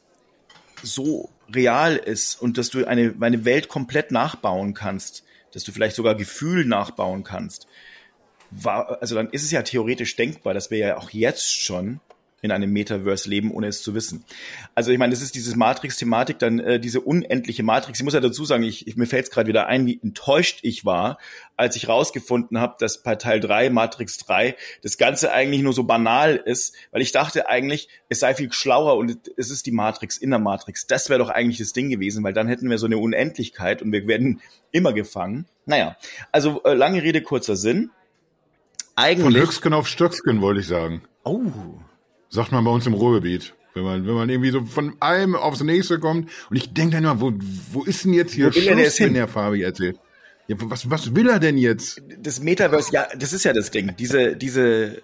so real ist und dass du eine, eine Welt komplett nachbauen kannst, dass du vielleicht sogar Gefühl nachbauen kannst. War, also dann ist es ja theoretisch denkbar, dass wir ja auch jetzt schon in einem Metaverse leben, ohne es zu wissen. Also ich meine, das ist diese Matrix-Thematik, dann äh, diese unendliche Matrix. Ich muss ja dazu sagen, ich, ich mir fällt es gerade wieder ein, wie enttäuscht ich war, als ich rausgefunden habe, dass bei Teil 3, Matrix 3, das Ganze eigentlich nur so banal ist, weil ich dachte eigentlich, es sei viel schlauer und es ist die Matrix in der Matrix. Das wäre doch eigentlich das Ding gewesen, weil dann hätten wir so eine Unendlichkeit und wir werden immer gefangen. Naja, also äh, lange Rede, kurzer Sinn. Eigentlich, Von Höchstgen auf Stöcksken, wollte ich sagen. Oh, sagt man bei uns im Ruhrgebiet. Wenn man, wenn man irgendwie so von einem aufs nächste kommt. Und ich denke dann immer, wo, wo ist denn jetzt hier Schluss, wenn der Fabi erzählt? Ja, was, was will er denn jetzt? Das Metaverse, ja, das ist ja das Ding. Diese, diese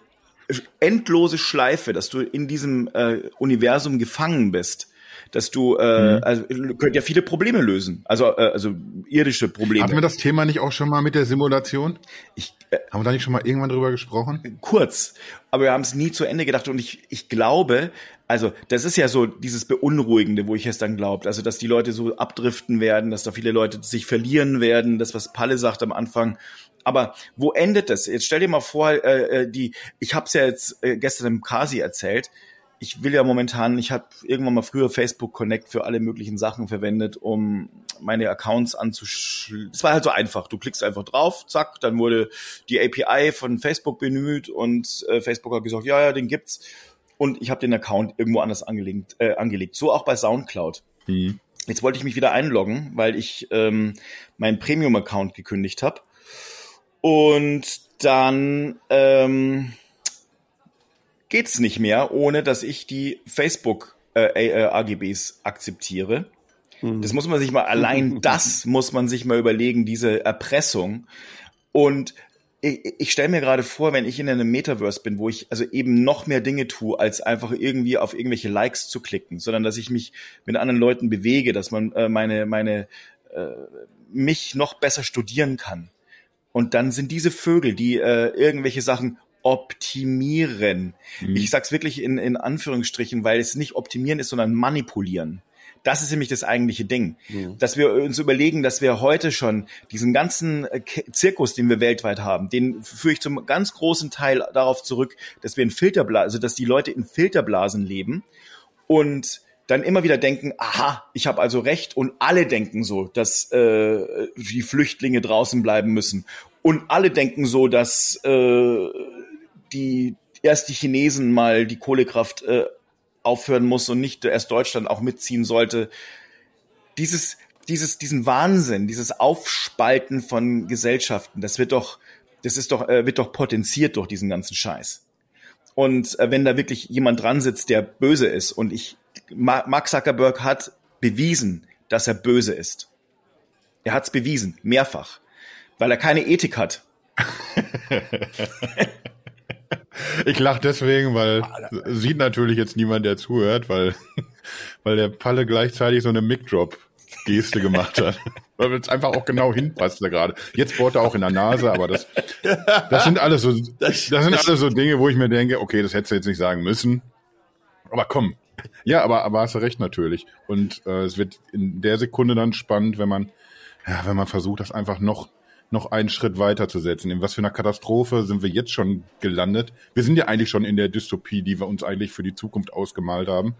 endlose Schleife, dass du in diesem äh, Universum gefangen bist dass du äh, mhm. also könnt ja viele Probleme lösen. Also äh, also irdische Probleme. Hatten wir das Thema nicht auch schon mal mit der Simulation? Ich, äh, haben wir da nicht schon mal irgendwann drüber gesprochen? Kurz, aber wir haben es nie zu Ende gedacht und ich ich glaube, Also, das ist ja so dieses Beunruhigende, wo ich es dann glaubt. Also, dass die Leute so abdriften werden, dass da viele Leute sich verlieren werden, das, was Palle sagt am Anfang. Aber wo endet das? Jetzt stell dir mal vor, äh, äh die, ich habe es ja jetzt äh, gestern im Kasi erzählt, ich will ja momentan, ich habe irgendwann mal früher Facebook Connect für alle möglichen Sachen verwendet, um meine Accounts anzuschließen. Es war halt so einfach. Du klickst einfach drauf, zack, dann wurde die API von Facebook bemüht und äh, Facebook hat gesagt, ja, ja, den gibt's. Und ich habe den Account irgendwo anders angelegt. Äh, angelegt. So auch bei SoundCloud. Mhm. Jetzt wollte ich mich wieder einloggen, weil ich ähm, meinen Premium-Account gekündigt habe. Und dann ähm, geht's nicht mehr, ohne dass ich die Facebook äh, äh, AGBs akzeptiere. Mhm. Das muss man sich mal, allein das muss man sich mal überlegen, diese Erpressung. Und ich, ich stelle mir gerade vor, wenn ich in einem Metaverse bin, wo ich also eben noch mehr Dinge tue, als einfach irgendwie auf irgendwelche Likes zu klicken, sondern dass ich mich mit anderen Leuten bewege, dass man äh, meine, meine, äh, mich noch besser studieren kann. Und dann sind diese Vögel, die äh, irgendwelche Sachen optimieren. Mhm. Ich sag's wirklich in, in Anführungsstrichen, weil es nicht optimieren ist, sondern manipulieren. Das ist nämlich das eigentliche Ding. Mhm. Dass wir uns überlegen, dass wir heute schon diesen ganzen äh, Zirkus, den wir weltweit haben, den führe ich zum ganz großen Teil darauf zurück, dass wir in Filterblasen, also dass die Leute in Filterblasen leben und dann immer wieder denken, aha, ich habe also recht und alle denken so, dass äh, die Flüchtlinge draußen bleiben müssen und alle denken so, dass äh, die erst die Chinesen mal die Kohlekraft äh, aufhören muss und nicht erst Deutschland auch mitziehen sollte. Dieses, dieses, diesen Wahnsinn, dieses Aufspalten von Gesellschaften, das wird doch, das ist doch, äh, wird doch potenziert durch diesen ganzen Scheiß. Und äh, wenn da wirklich jemand dran sitzt, der böse ist, und ich, Mark Zuckerberg hat bewiesen, dass er böse ist. Er hat's bewiesen, mehrfach, weil er keine Ethik hat. Ich lache deswegen, weil sieht natürlich jetzt niemand, der zuhört, weil, weil der Palle gleichzeitig so eine Mic-Drop-Geste gemacht hat. weil es einfach auch genau hinpasste gerade. Jetzt bohrt er auch in der Nase, aber das, das sind alles so, das, das sind alles so Dinge, wo ich mir denke, okay, das hättest du jetzt nicht sagen müssen. Aber komm. Ja, aber, aber hast du recht natürlich. Und äh, es wird in der Sekunde dann spannend, wenn man, ja, wenn man versucht, das einfach noch noch einen Schritt weiter zu setzen. In was für einer Katastrophe sind wir jetzt schon gelandet? Wir sind ja eigentlich schon in der Dystopie, die wir uns eigentlich für die Zukunft ausgemalt haben.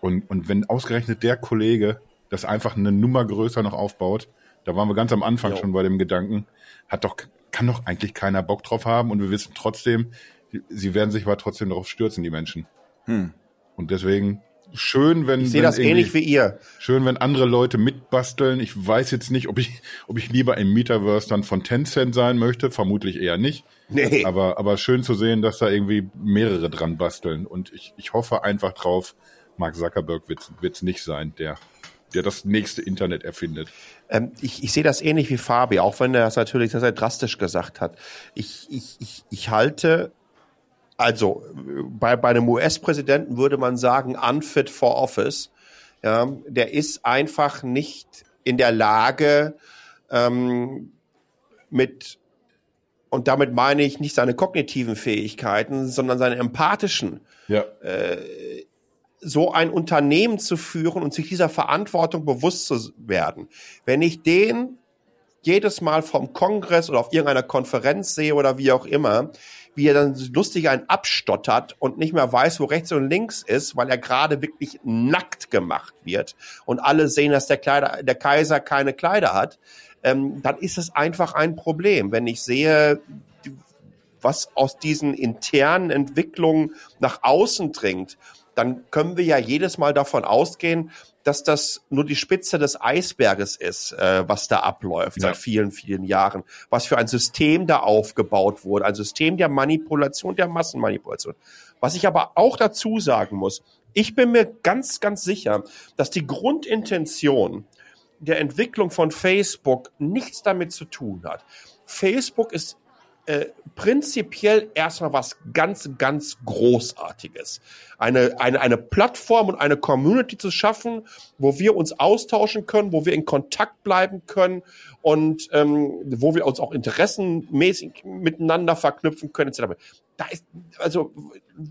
Und, und wenn ausgerechnet der Kollege das einfach eine Nummer größer noch aufbaut, da waren wir ganz am Anfang jo. schon bei dem Gedanken, hat doch, kann doch eigentlich keiner Bock drauf haben und wir wissen trotzdem, sie werden sich aber trotzdem darauf stürzen, die Menschen. Hm. Und deswegen schön, wenn. Ich sehe das ähnlich wie ihr. Schön, wenn andere Leute mitbasteln. Ich weiß jetzt nicht, ob ich, ob ich lieber im Metaverse dann von Tencent sein möchte. Vermutlich eher nicht. Nee. Aber, aber schön zu sehen, dass da irgendwie mehrere dran basteln. Und ich, ich hoffe einfach drauf, Mark Zuckerberg wird es nicht sein, der, der das nächste Internet erfindet. Ähm, ich, ich sehe das ähnlich wie Fabi, auch wenn er das natürlich sehr, sehr drastisch gesagt hat. Ich, ich, ich, ich halte also bei, bei einem US-Präsidenten würde man sagen, unfit for office. Ja, der ist einfach nicht in der Lage, ähm, mit, und damit meine ich nicht seine kognitiven Fähigkeiten, sondern seine empathischen, ja. äh, so ein Unternehmen zu führen und sich dieser Verantwortung bewusst zu werden. Wenn ich den jedes Mal vom Kongress oder auf irgendeiner Konferenz sehe oder wie auch immer, wie er dann lustig einen abstottert und nicht mehr weiß, wo rechts und links ist, weil er gerade wirklich nackt gemacht wird und alle sehen, dass der, Kleider, der Kaiser keine Kleider hat, ähm, dann ist es einfach ein Problem. Wenn ich sehe, was aus diesen internen Entwicklungen nach außen dringt, dann können wir ja jedes Mal davon ausgehen, dass das nur die Spitze des Eisberges ist, äh, was da abläuft ja. seit vielen, vielen Jahren. Was für ein System da aufgebaut wurde. Ein System der Manipulation, der Massenmanipulation. Was ich aber auch dazu sagen muss, ich bin mir ganz, ganz sicher, dass die Grundintention der Entwicklung von Facebook nichts damit zu tun hat. Facebook ist äh, prinzipiell erstmal was ganz, ganz Großartiges. Eine, eine, eine Plattform und eine Community zu schaffen, wo wir uns austauschen können, wo wir in Kontakt bleiben können und ähm, wo wir uns auch interessenmäßig miteinander verknüpfen können, etc. Da ist also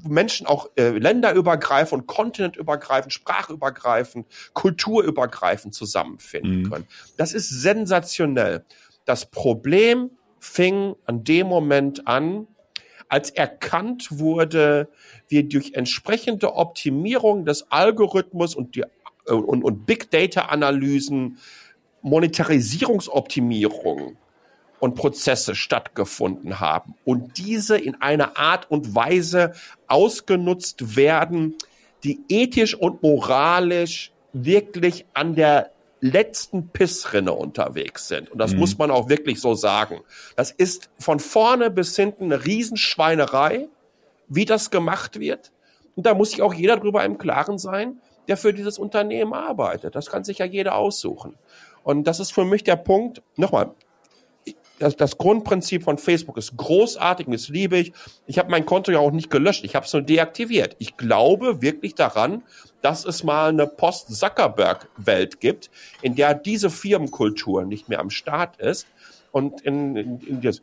Menschen auch äh, länderübergreifend, kontinentübergreifend, sprachübergreifend, kulturübergreifend zusammenfinden mhm. können. Das ist sensationell. Das Problem fing an dem Moment an, als erkannt wurde, wie durch entsprechende Optimierung des Algorithmus und, die, äh, und, und Big Data Analysen Monetarisierungsoptimierung und Prozesse stattgefunden haben und diese in einer Art und Weise ausgenutzt werden, die ethisch und moralisch wirklich an der letzten Pissrinne unterwegs sind. Und das mhm. muss man auch wirklich so sagen. Das ist von vorne bis hinten eine Riesenschweinerei, wie das gemacht wird. Und da muss sich auch jeder drüber im Klaren sein, der für dieses Unternehmen arbeitet. Das kann sich ja jeder aussuchen. Und das ist für mich der Punkt. Nochmal, das, das Grundprinzip von Facebook ist großartig das liebe ich. Ich habe mein Konto ja auch nicht gelöscht, ich habe es nur deaktiviert. Ich glaube wirklich daran, dass es mal eine Post-Zuckerberg-Welt gibt, in der diese Firmenkultur nicht mehr am Start ist und in, in, in, der,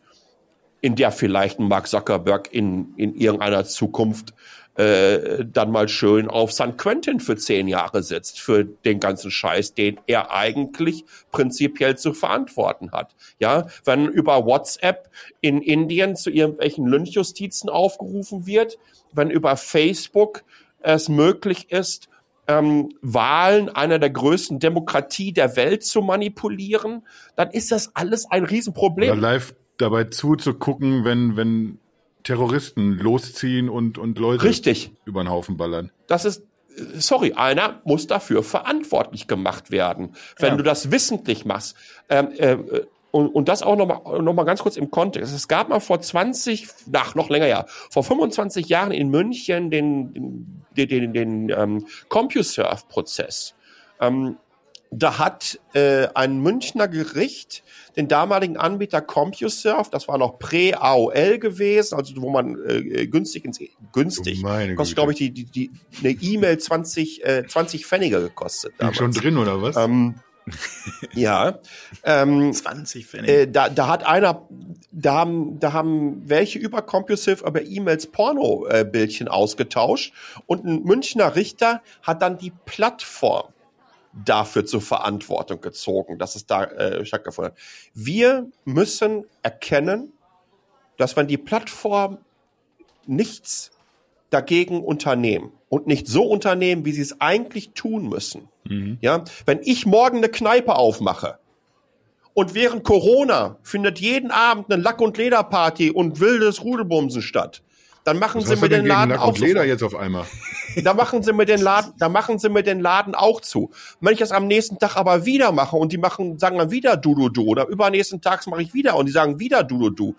in der vielleicht Mark Zuckerberg in, in irgendeiner Zukunft äh, dann mal schön auf San Quentin für zehn Jahre sitzt, für den ganzen Scheiß, den er eigentlich prinzipiell zu verantworten hat. Ja, wenn über WhatsApp in Indien zu irgendwelchen Lynchjustizen aufgerufen wird, wenn über Facebook es möglich ist, ähm, Wahlen einer der größten Demokratie der Welt zu manipulieren, dann ist das alles ein Riesenproblem. Oder live dabei zuzugucken, wenn, wenn Terroristen losziehen und, und Leute Richtig. über den Haufen ballern. Das ist, sorry, einer muss dafür verantwortlich gemacht werden, wenn ja. du das wissentlich machst. Ähm, äh, und, und das auch nochmal noch mal ganz kurz im Kontext. Es gab mal vor 20, nach noch länger ja, vor 25 Jahren in München den, den, den, den ähm, CompuServe-Prozess. Ähm, da hat äh, ein Münchner Gericht den damaligen Anbieter CompuServe, das war noch Prä-AOL gewesen, also wo man äh, günstig ins günstig, oh kostet glaube ich die, die, die eine E-Mail 20 äh, 20 Pfennige gekostet. Damals. Schon drin oder was? Ähm, ja. Ähm, 20 Pfennige. Äh, da, da hat einer, da haben, da haben welche über CompuServe über E-Mails Porno-Bildchen äh, ausgetauscht und ein Münchner Richter hat dann die Plattform dafür zur Verantwortung gezogen, dass es da äh, stattgefunden hat. Wir müssen erkennen, dass wenn die Plattform nichts dagegen unternehmen und nicht so unternehmen, wie sie es eigentlich tun müssen. Mhm. Ja, wenn ich morgen eine Kneipe aufmache und während Corona findet jeden Abend eine Lack- und Lederparty und wildes Rudelbumsen statt, dann machen Was sie mir den Laden Lack und Leder jetzt auf einmal. Da machen sie mir den Laden, da machen sie mir den Laden auch zu. Wenn ich das am nächsten Tag aber wieder mache und die machen, sagen dann wieder du du du oder übernächsten Tags mache ich wieder und die sagen wieder du du du.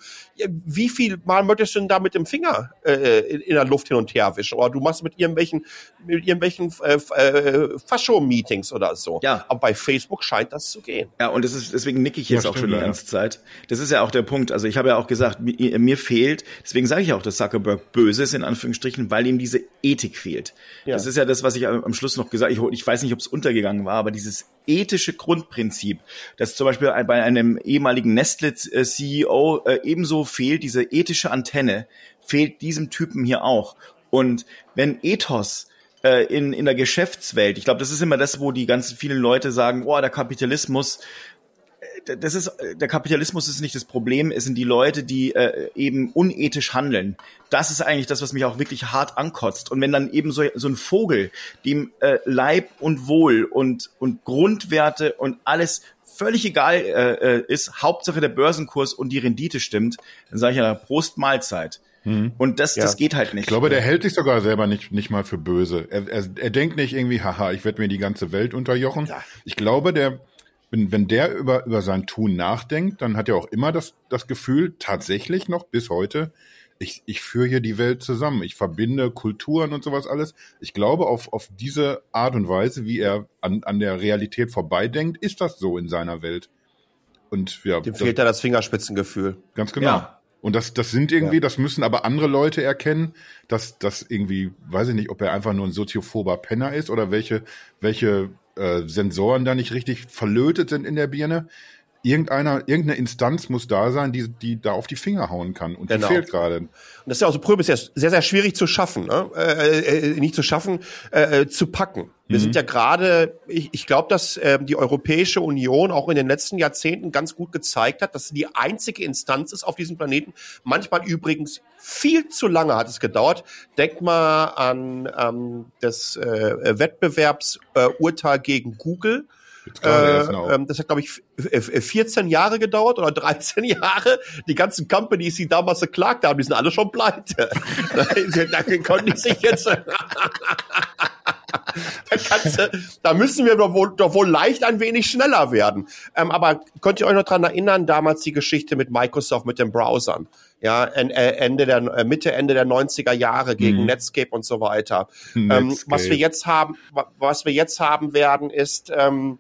Wie viel Mal möchtest du denn da mit dem Finger äh, in, in der Luft hin und her wischen? Oder du machst mit irgendwelchen, mit irgendwelchen äh, äh, Fascho-Meetings oder so. Ja. Aber bei Facebook scheint das zu gehen. Ja, und das ist, deswegen nicke ich jetzt ja, auch schon die ganze ja. Zeit. Das ist ja auch der Punkt. Also ich habe ja auch gesagt, mir, mir fehlt, deswegen sage ich auch, dass Zuckerberg böse ist, in Anführungsstrichen, weil ihm diese Ethik fehlt. Ja. Das ist ja das, was ich am Schluss noch gesagt habe. Ich, ich weiß nicht, ob es untergegangen war, aber dieses ethische Grundprinzip, das zum Beispiel bei einem ehemaligen Nestle-CEO äh, ebenso fehlt, diese ethische Antenne, fehlt diesem Typen hier auch. Und wenn Ethos äh, in, in der Geschäftswelt, ich glaube, das ist immer das, wo die ganzen vielen Leute sagen, oh, der Kapitalismus, das ist der Kapitalismus ist nicht das Problem, es sind die Leute, die äh, eben unethisch handeln. Das ist eigentlich das, was mich auch wirklich hart ankotzt. Und wenn dann eben so, so ein Vogel, dem äh, Leib und Wohl und und Grundwerte und alles völlig egal äh, äh ist, Hauptsache der Börsenkurs und die Rendite stimmt, dann sage ich ja Prost Mahlzeit. Mhm. Und das, ja. das geht halt nicht. Ich glaube, der hält sich sogar selber nicht, nicht mal für böse. Er, er, er denkt nicht irgendwie, haha, ich werde mir die ganze Welt unterjochen. Ja. Ich glaube, der, wenn, wenn der über, über sein Tun nachdenkt, dann hat er auch immer das, das Gefühl, tatsächlich noch bis heute, ich, ich führe hier die Welt zusammen. Ich verbinde Kulturen und sowas alles. Ich glaube, auf, auf diese Art und Weise, wie er an, an der Realität vorbeidenkt, ist das so in seiner Welt. Und ja, dem fehlt da das Fingerspitzengefühl. Ganz genau. Ja. Und das, das sind irgendwie, ja. das müssen aber andere Leute erkennen, dass das irgendwie, weiß ich nicht, ob er einfach nur ein soziophober Penner ist oder welche, welche äh, Sensoren da nicht richtig verlötet sind in der Birne irgendeiner, irgendeine Instanz muss da sein, die, die da auf die Finger hauen kann. Und genau. die fehlt gerade. Und das ist ja auch so Prüm ist ja sehr, sehr schwierig zu schaffen, ne? äh, äh, nicht zu schaffen, äh, zu packen. Wir mhm. sind ja gerade, ich, ich glaube, dass äh, die Europäische Union auch in den letzten Jahrzehnten ganz gut gezeigt hat, dass sie die einzige Instanz ist auf diesem Planeten. Manchmal übrigens viel zu lange hat es gedauert. Denkt mal an ähm, das äh, Wettbewerbsurteil äh, gegen Google äh, ähm, das hat, glaube ich, 14 Jahre gedauert oder 13 Jahre. Die ganzen Companies, die damals geklagt haben, die sind alle schon pleite. da konnten die sich jetzt. da, du, da müssen wir doch wohl, doch wohl leicht ein wenig schneller werden. Ähm, aber könnt ihr euch noch dran erinnern, damals die Geschichte mit Microsoft, mit den Browsern? Ja, äh, Ende der, äh, Mitte, Ende der 90er Jahre gegen mhm. Netscape und so weiter. Ähm, was wir jetzt haben, was wir jetzt haben werden, ist, ähm,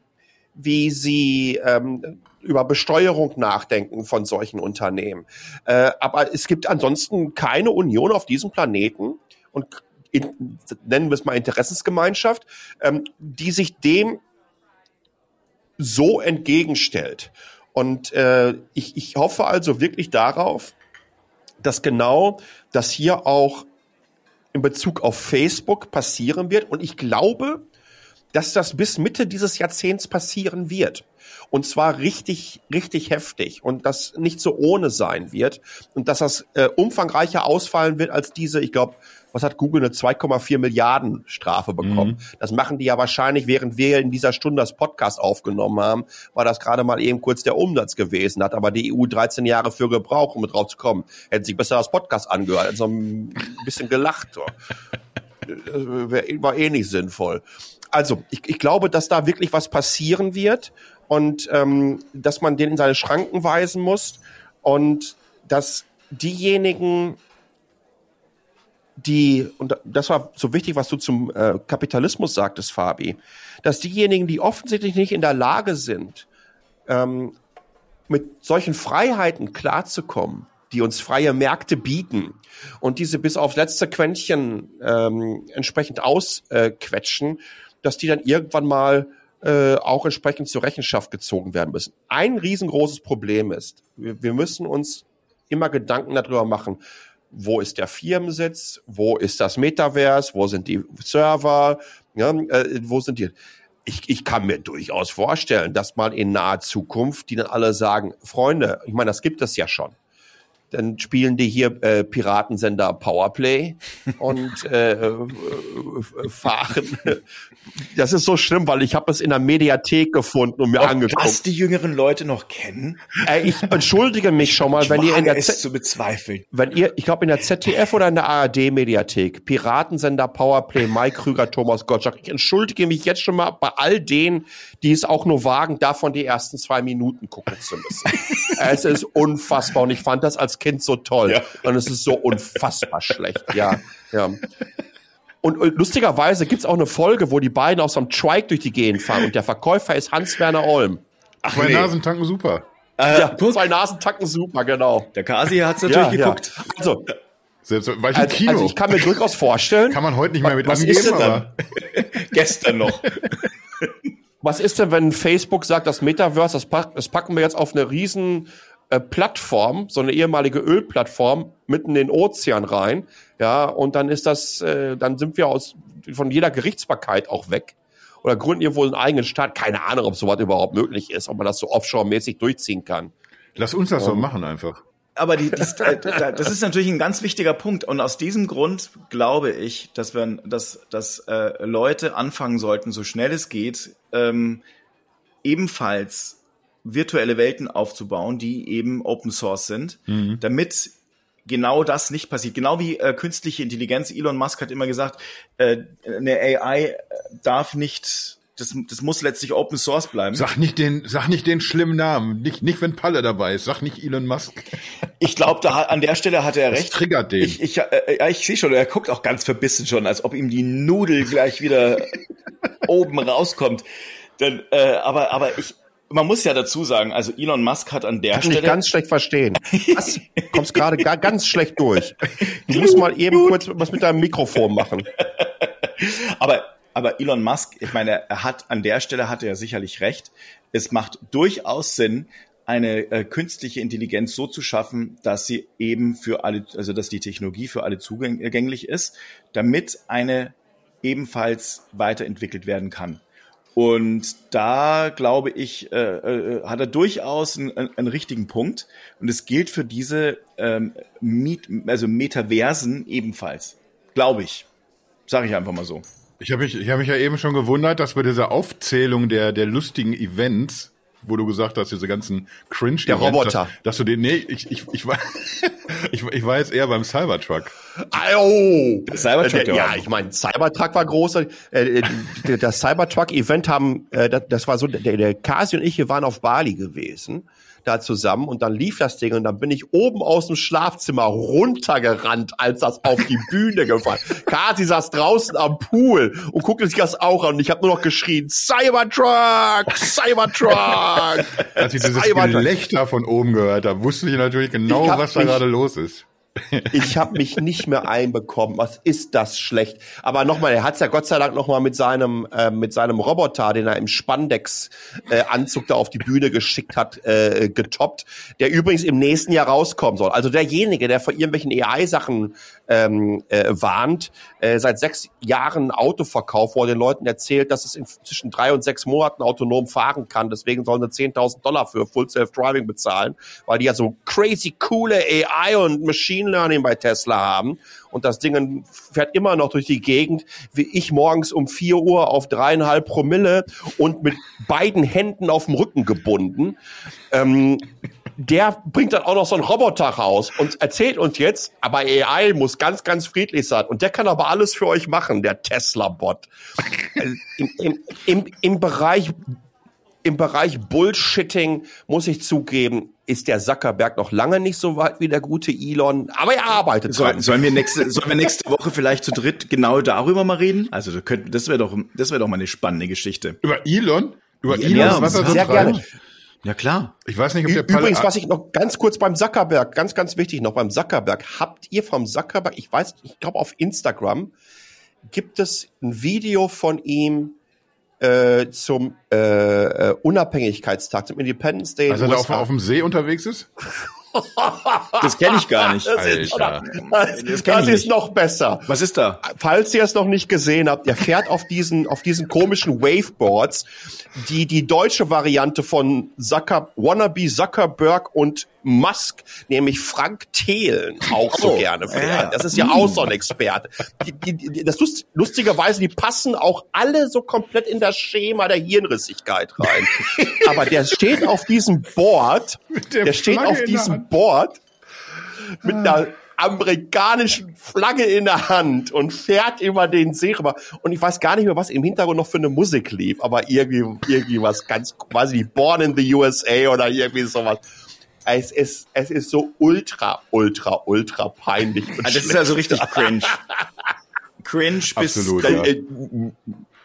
wie sie ähm, über Besteuerung nachdenken von solchen Unternehmen. Äh, aber es gibt ansonsten keine Union auf diesem Planeten und in, nennen wir es mal Interessensgemeinschaft, ähm, die sich dem so entgegenstellt. Und äh, ich, ich hoffe also wirklich darauf, dass genau das hier auch in Bezug auf Facebook passieren wird. Und ich glaube, dass das bis Mitte dieses Jahrzehnts passieren wird. Und zwar richtig, richtig heftig und das nicht so ohne sein wird und dass das äh, umfangreicher ausfallen wird als diese, ich glaube, was hat Google eine 2,4 Milliarden Strafe bekommen? Mhm. Das machen die ja wahrscheinlich, während wir in dieser Stunde das Podcast aufgenommen haben, war das gerade mal eben kurz der Umsatz gewesen, hat aber die EU 13 Jahre für gebraucht, um drauf zu kommen. Hätten sich besser das Podcast angehört, hätten so ein bisschen gelacht. So. War eh nicht sinnvoll. Also ich, ich glaube, dass da wirklich was passieren wird und ähm, dass man den in seine Schranken weisen muss und dass diejenigen, die, und das war so wichtig, was du zum äh, Kapitalismus sagtest, Fabi, dass diejenigen, die offensichtlich nicht in der Lage sind, ähm, mit solchen Freiheiten klarzukommen, die uns freie Märkte bieten und diese bis aufs letzte Quäntchen ähm, entsprechend ausquetschen, äh, dass die dann irgendwann mal äh, auch entsprechend zur Rechenschaft gezogen werden müssen. Ein riesengroßes Problem ist, wir, wir müssen uns immer Gedanken darüber machen, wo ist der Firmensitz, wo ist das Metaverse, wo sind die Server, ja, äh, wo sind die. Ich, ich kann mir durchaus vorstellen, dass mal in naher Zukunft die dann alle sagen, Freunde, ich meine, das gibt es ja schon dann spielen die hier äh, Piratensender Powerplay und äh, äh, fahren. Das ist so schlimm, weil ich habe es in der Mediathek gefunden und mir Ob angeguckt. Was die jüngeren Leute noch kennen? Äh, ich entschuldige mich schon mal, ich wenn ihr in der Z zu bezweifeln. Wenn ihr, ich glaube in der ZDF oder in der ARD Mediathek, Piratensender Powerplay, Mike Krüger, Thomas Gottschalk. Ich entschuldige mich jetzt schon mal bei all denen, die es auch nur wagen, davon die ersten zwei Minuten gucken zu müssen. es ist unfassbar und ich fand das als Kind so toll. Ja. Und es ist so unfassbar schlecht. Ja, ja. Und lustigerweise gibt's auch eine Folge, wo die beiden auf so einem Trike durch die Gegend fahren und der Verkäufer ist Hans-Werner Olm. Ach, zwei nee. Nasentanken super. Äh, ja, zwei Nasentanken super, genau. Der Kasi hat's natürlich ja, geguckt. Ja. Also, selbst, war ich im also, Kino. Also ich kann mir durchaus vorstellen. Kann man heute nicht mehr mit was angeben, ist denn aber. Gestern noch. Was ist denn, wenn Facebook sagt, das Metaverse, das, pack, das packen wir jetzt auf eine riesen äh, Plattform, so eine ehemalige Ölplattform, mitten in den Ozean rein, ja, und dann ist das, äh, dann sind wir aus von jeder Gerichtsbarkeit auch weg. Oder gründen wohl einen eigenen Staat? Keine Ahnung, ob sowas überhaupt möglich ist, ob man das so offshore-mäßig durchziehen kann. Lass uns das so machen einfach aber die, die, das ist natürlich ein ganz wichtiger Punkt. Und aus diesem Grund glaube ich, dass, wir, dass, dass äh, Leute anfangen sollten, so schnell es geht, ähm, ebenfalls virtuelle Welten aufzubauen, die eben Open Source sind, mhm. damit genau das nicht passiert. Genau wie äh, künstliche Intelligenz. Elon Musk hat immer gesagt, äh, eine AI darf nicht das, das muss letztlich Open Source bleiben. Sag nicht den, sag nicht den schlimmen Namen. Nicht, nicht wenn Palle dabei ist. Sag nicht Elon Musk. Ich glaube, da an der Stelle hat er recht. Das triggert den. Ich, ich, äh, ich sehe schon, er guckt auch ganz verbissen schon, als ob ihm die Nudel gleich wieder oben rauskommt. Denn, äh, aber, aber ich, man muss ja dazu sagen, also Elon Musk hat an der Kann Stelle ich ganz schlecht verstehen. Was? Kommst gerade ga- ganz schlecht durch. Du musst mal eben kurz was mit deinem Mikrofon machen. Aber, aber Elon Musk, ich meine, er hat an der Stelle hatte er sicherlich recht. Es macht durchaus Sinn, eine äh, künstliche Intelligenz so zu schaffen, dass sie eben für alle, also dass die Technologie für alle zugänglich ist, damit eine ebenfalls weiterentwickelt werden kann. Und da glaube ich, äh, äh, hat er durchaus einen, einen, richtigen Punkt. Und es gilt für diese ähm, Miet, also Metaversen ebenfalls, glaube ich. Sage ich einfach mal so. Ich habe mich, ich hab mich ja eben schon gewundert, dass bei dieser Aufzählung der, der lustigen Events, wo du gesagt hast, diese ganzen cringe Der Roboter. Dass, dass du den, nee, ich, ich, ich, war, ich, ich war jetzt eher beim Cybertruck. Oh, Der Cybertruck, Äh, der ja, war- ich meine, Cybertruck war groß. Äh, äh, der- das Cybertruck-Event haben, äh, das, das war so, der, der Kasi und ich, wir waren auf Bali gewesen, da zusammen und dann lief das Ding und dann bin ich oben aus dem Schlafzimmer runtergerannt, als das auf die Bühne gefallen. Kasi saß draußen am Pool und guckte sich das auch an und ich habe nur noch geschrien, Cybertruck, Cybertruck. Als ich dieses Cybertruck. Gelächter von oben gehört habe, wusste ich natürlich genau, was da gerade los ist. Ich habe mich nicht mehr einbekommen. Was ist das schlecht? Aber nochmal, er hat's ja Gott sei Dank nochmal mit seinem äh, mit seinem Roboter, den er im Spandex äh, da auf die Bühne geschickt hat, äh, getoppt, der übrigens im nächsten Jahr rauskommen soll. Also derjenige, der vor irgendwelchen AI-Sachen ähm, äh, warnt, äh, seit sechs Jahren ein Auto verkauft, wo er den Leuten erzählt, dass es in zwischen drei und sechs Monaten autonom fahren kann. Deswegen sollen sie 10.000 Dollar für Full Self-Driving bezahlen, weil die ja so crazy coole AI und Machine Learning bei Tesla haben. Und das Ding fährt immer noch durch die Gegend, wie ich morgens um vier Uhr auf dreieinhalb Promille und mit beiden Händen auf dem Rücken gebunden. Ähm, der bringt dann auch noch so einen Roboter raus und erzählt uns jetzt, aber AI muss ganz, ganz friedlich sein. Und der kann aber alles für euch machen, der Tesla-Bot. Also Im, im, im, Im Bereich im Bereich Bullshitting muss ich zugeben, ist der Zuckerberg noch lange nicht so weit wie der gute Elon, aber er arbeitet Soll, dran. sollen wir nächste, sollen wir nächste Woche vielleicht zu dritt genau darüber mal reden? Also das, wäre doch, das wäre doch mal eine spannende Geschichte. Über Elon? Über Ja, Elon, ja, was er so sehr treibt? gerne. Ja klar. Ich weiß nicht, ob der Palle- Übrigens, was ich noch ganz kurz beim Zuckerberg, ganz, ganz wichtig noch beim Zuckerberg, habt ihr vom Zuckerberg, ich weiß, ich glaube auf Instagram, gibt es ein Video von ihm äh, zum äh, äh, Unabhängigkeitstag, zum Independence Day. in als er auf, auf dem See unterwegs ist? Das kenne ich gar nicht. Das ist, Alter. das, Das das ist noch besser. Was ist da? falls ihr es noch nicht gesehen habt, er fährt auf diesen, auf diesen komischen Waveboards, die die deutsche Variante von Zucker, Wannabe Zuckerberg und Musk, nämlich Frank Thelen, auch so Oh, gerne fährt. Das ist ja auch so ein Experte. Die, die, die, das lust, lustigerweise, die passen auch alle so komplett in das Schema der Hirnrissigkeit rein. Aber der steht auf diesem Board, der der, steht auf diesem. Board mit einer amerikanischen Flagge in der Hand und fährt über den See rüber. Und ich weiß gar nicht mehr, was im Hintergrund noch für eine Musik lief, aber irgendwie, irgendwie was ganz, quasi Born in the USA oder irgendwie sowas. Es ist, es ist so ultra, ultra, ultra peinlich. Und Ah, das ist also richtig cringe. Cringe bis Absolut, ja. Äh,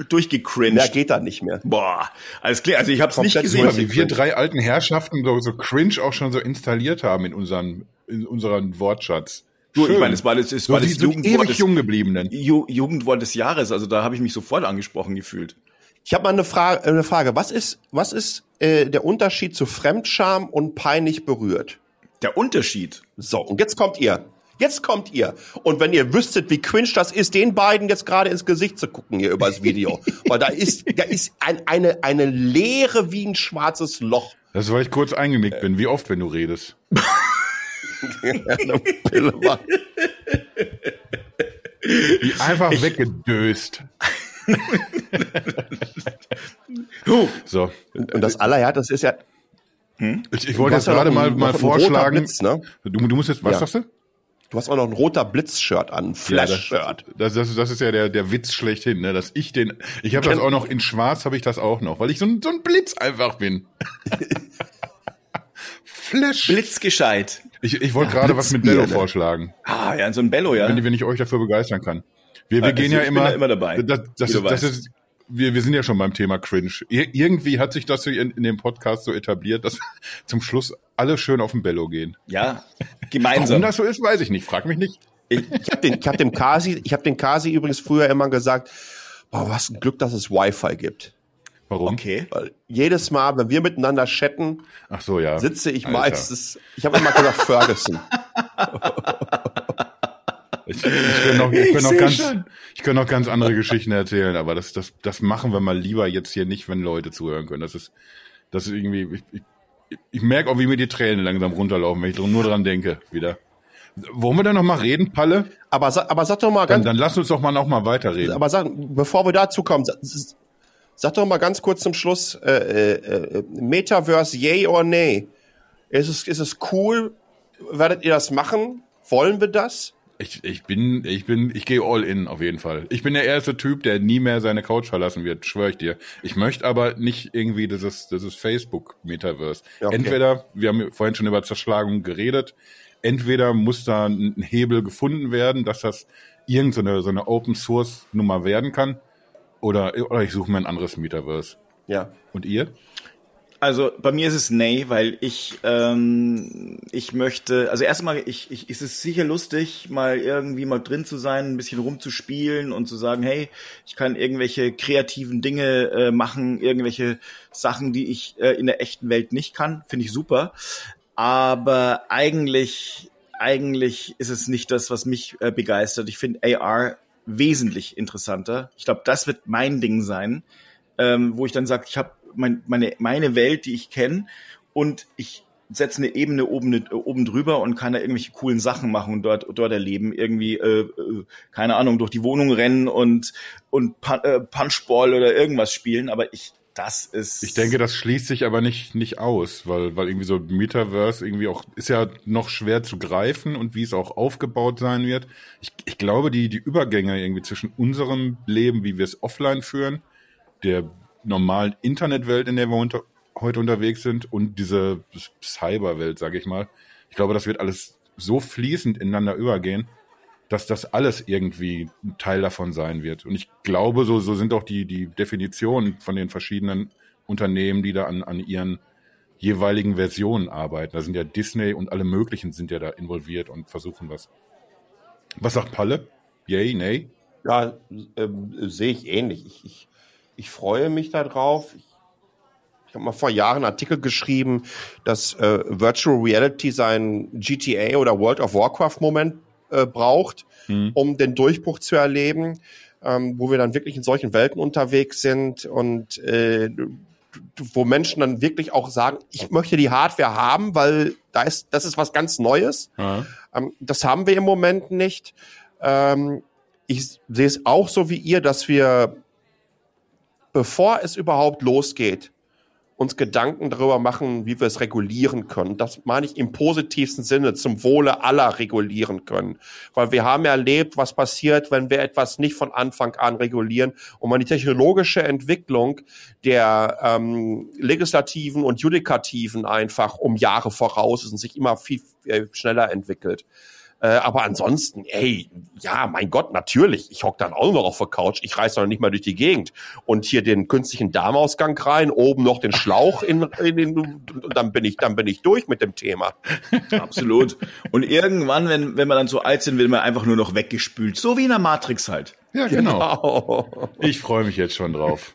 durchgecringed. geht da nicht mehr. Boah, alles klar. Also ich habe es nicht gesehen. Wie wir drei alten Herrschaften so, so cringe auch schon so installiert haben in unseren, in unseren Wortschatz. Du, ich meine, es war das, es so war das so Jugendwort ewig des, jung gebliebenen. Ju Jugendwort des Jahres. Also da habe ich mich sofort angesprochen gefühlt. Ich habe mal eine Frage, eine Frage. Was ist, was ist äh, der Unterschied zu Fremdscham und peinlich berührt? Der Unterschied. So, und jetzt kommt ihr. Jetzt kommt ihr. Und wenn ihr wüsstet, wie cringe das ist, den beiden jetzt gerade ins Gesicht zu gucken hier übers Video. Weil da ist, da ist ein, eine, eine Leere wie ein schwarzes Loch. Das ist, weil ich kurz eingenickt bin. Wie oft, wenn du redest? Pille war- Die einfach weggedöst. So. Und das Allerhärteste ist ja, Ich, ich wollte jetzt ja gerade mal, mal vorschlagen. Blitz, ne? du, du musst jetzt, was Ja. sagst du? du hast auch noch ein roter Blitz-Shirt an, ein Flash-Shirt. Das, das, das ist ja der, der Witz schlechthin, ne? dass ich den, ich habe das auch noch in Schwarz, habe ich das auch noch, weil ich so ein, so ein Blitz einfach bin. Flash. Blitzgescheit. Ich, ich wollte gerade was mit Bello ne? vorschlagen, Ah, ja, so ein Bello, ja. wenn, wenn ich euch dafür begeistern kann. Wir, wir Also gehen ja immer, immer dabei, Das, das, ist, das ist wir, wir sind ja schon beim Thema Cringe. Ir irgendwie hat sich das so in, in dem Podcast so etabliert, dass zum Schluss alle schön auf den Bello gehen. Ja, gemeinsam. Warum das so ist, weiß ich nicht. Frag mich nicht. Ich, ich habe den, ich hab dem Kasi, ich habe den Kasi übrigens früher immer gesagt, boah, was ein Glück, dass es Wi-Fi gibt. Warum? Okay. Weil jedes Mal, wenn wir miteinander chatten, Ach so, ja. sitze ich Alter. meistens, ich habe immer gesagt Ferguson. Ich, ich könnte noch, ich Ich noch ganz, schon. ich könnte noch ganz andere Geschichten erzählen, aber das, das, das machen wir mal lieber jetzt hier nicht, wenn Leute zuhören können. Das ist, das ist irgendwie, ich, ich, ich merke auch, wie mir die Tränen langsam runterlaufen, wenn ich nur dran denke, wieder. Wollen wir da noch mal reden, Palle? Aber, aber sag doch mal Dann, ganz, dann lass uns doch mal noch mal weiterreden. aber sag, bevor wir dazu kommen, sag doch mal ganz kurz zum Schluss, äh, äh, äh, Metaverse, yay or nay? Ist es, ist es cool? Werdet ihr das machen? Wollen wir das? Ich, ich bin, ich bin, ich gehe all in auf jeden Fall. Ich bin der erste Typ, der nie mehr seine Couch verlassen wird, schwöre ich dir. Ich möchte aber nicht irgendwie dieses, dieses Facebook-Metaverse. Ja, okay. Entweder, wir haben vorhin schon über Zerschlagung geredet, entweder muss da ein Hebel gefunden werden, dass das irgendeine so eine Open Source Nummer werden kann, oder, oder ich suche mir ein anderes Metaverse. Ja. Und ihr? Also bei mir ist es nee, weil ich ähm, ich möchte, also erstmal, ich, ich ist es sicher lustig, mal irgendwie mal drin zu sein, ein bisschen rumzuspielen und zu sagen, hey, ich kann irgendwelche kreativen Dinge äh, machen, irgendwelche Sachen, die ich äh, in der echten Welt nicht kann, finde ich super. Aber eigentlich, eigentlich ist es nicht das, was mich äh, begeistert. Ich finde AR wesentlich interessanter. Ich glaube, das wird mein Ding sein, ähm, wo ich dann sage, ich habe mein, meine, meine Welt, die ich kenne, und ich setze eine Ebene oben, oben drüber und kann da irgendwelche coolen Sachen machen und dort, dort erleben. Irgendwie, äh, äh, keine Ahnung, durch die Wohnung rennen und, und äh, Punchball oder irgendwas spielen. Aber ich, das ist. Ich denke, das schließt sich aber nicht, nicht aus, weil, weil irgendwie so Metaverse irgendwie auch, ist ja noch schwer zu greifen und wie es auch aufgebaut sein wird. Ich, ich glaube, die, die Übergänge irgendwie zwischen unserem Leben, wie wir es offline führen, der normalen Internetwelt, in der wir unter, heute unterwegs sind und diese Cyberwelt, sage ich mal. Ich glaube, das wird alles so fließend ineinander übergehen, dass das alles irgendwie ein Teil davon sein wird. Und ich glaube, so, so sind auch die, die Definitionen von den verschiedenen Unternehmen, die da an, an ihren jeweiligen Versionen arbeiten. Da sind ja Disney und alle möglichen sind ja da involviert und versuchen was. Was sagt Palle? Yay, nay? Ja, ähm, sehe ich ähnlich. Ich, ich, ich freue mich darauf. Ich, ich habe mal vor Jahren einen Artikel geschrieben, dass äh, Virtual Reality sein GTA oder World of Warcraft Moment äh, braucht, Hm. um den Durchbruch zu erleben, ähm, wo wir dann wirklich in solchen Welten unterwegs sind und äh, wo Menschen dann wirklich auch sagen, ich möchte die Hardware haben, weil da ist, das ist was ganz Neues. Ja. Ähm, das haben wir im Moment nicht. Ähm, ich sehe es auch so wie ihr, dass wir, bevor es überhaupt losgeht, uns Gedanken darüber machen, wie wir es regulieren können. Das meine ich im positivsten Sinne, zum Wohle aller regulieren können. Weil wir haben erlebt, was passiert, wenn wir etwas nicht von Anfang an regulieren und man die technologische Entwicklung der ähm, Legislativen und Judikativen einfach um Jahre voraus ist und sich immer viel äh, schneller entwickelt. Äh, aber ansonsten, ey, ja, mein Gott, natürlich. Ich hock dann auch noch auf der Couch. Ich reiß doch nicht mal durch die Gegend. Und hier den künstlichen Darmausgang rein, oben noch den Schlauch in, in den, und dann bin ich, dann bin ich durch mit dem Thema. Absolut. Und irgendwann, wenn, wenn wir dann so alt sind, wird man einfach nur noch weggespült. So wie in der Matrix halt. ja, genau. Oh. Ich freue mich jetzt schon drauf.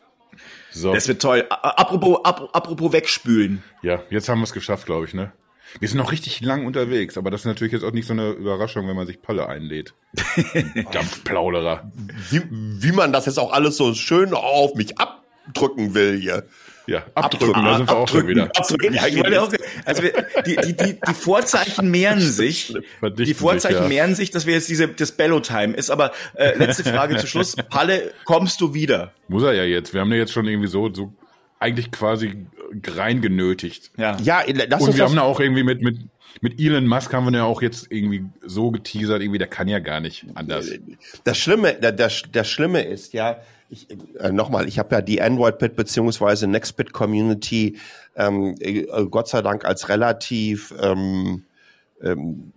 So, Das wird toll. Apropos, ap apropos wegspülen. ja, jetzt haben wir es geschafft, glaube ich, ne? Wir sind noch richtig lang unterwegs, aber das ist natürlich jetzt auch nicht so eine Überraschung, wenn man sich Palle einlädt. Dampfplauderer. Wie, wie man das jetzt auch alles so schön auf mich abdrücken will hier. Ja, abdrücken, da sind wir auch schon wieder. Abdrücken. Ja, ich auch, also wir, die, die, die, die Vorzeichen mehren sich. Verdichten Die Vorzeichen sich, ja. mehren sich, dass wir jetzt diese das Bello-Time ist. Aber äh, letzte Frage zu Schluss. Palle, kommst du wieder? Muss er ja jetzt. Wir haben ja jetzt schon irgendwie so, so eigentlich quasi rein genötigt. Ja. Ja, lass Und uns wir das, haben da auch irgendwie mit, mit, mit Elon Musk haben wir ja auch jetzt irgendwie so geteasert, irgendwie, der kann ja gar nicht anders. Das Schlimme, der, der, der Schlimme ist ja, ich, äh, nochmal, ich habe ja die Android-Bit beziehungsweise Nextbit-Community ähm, äh, Gott sei Dank als relativ ähm, ähm,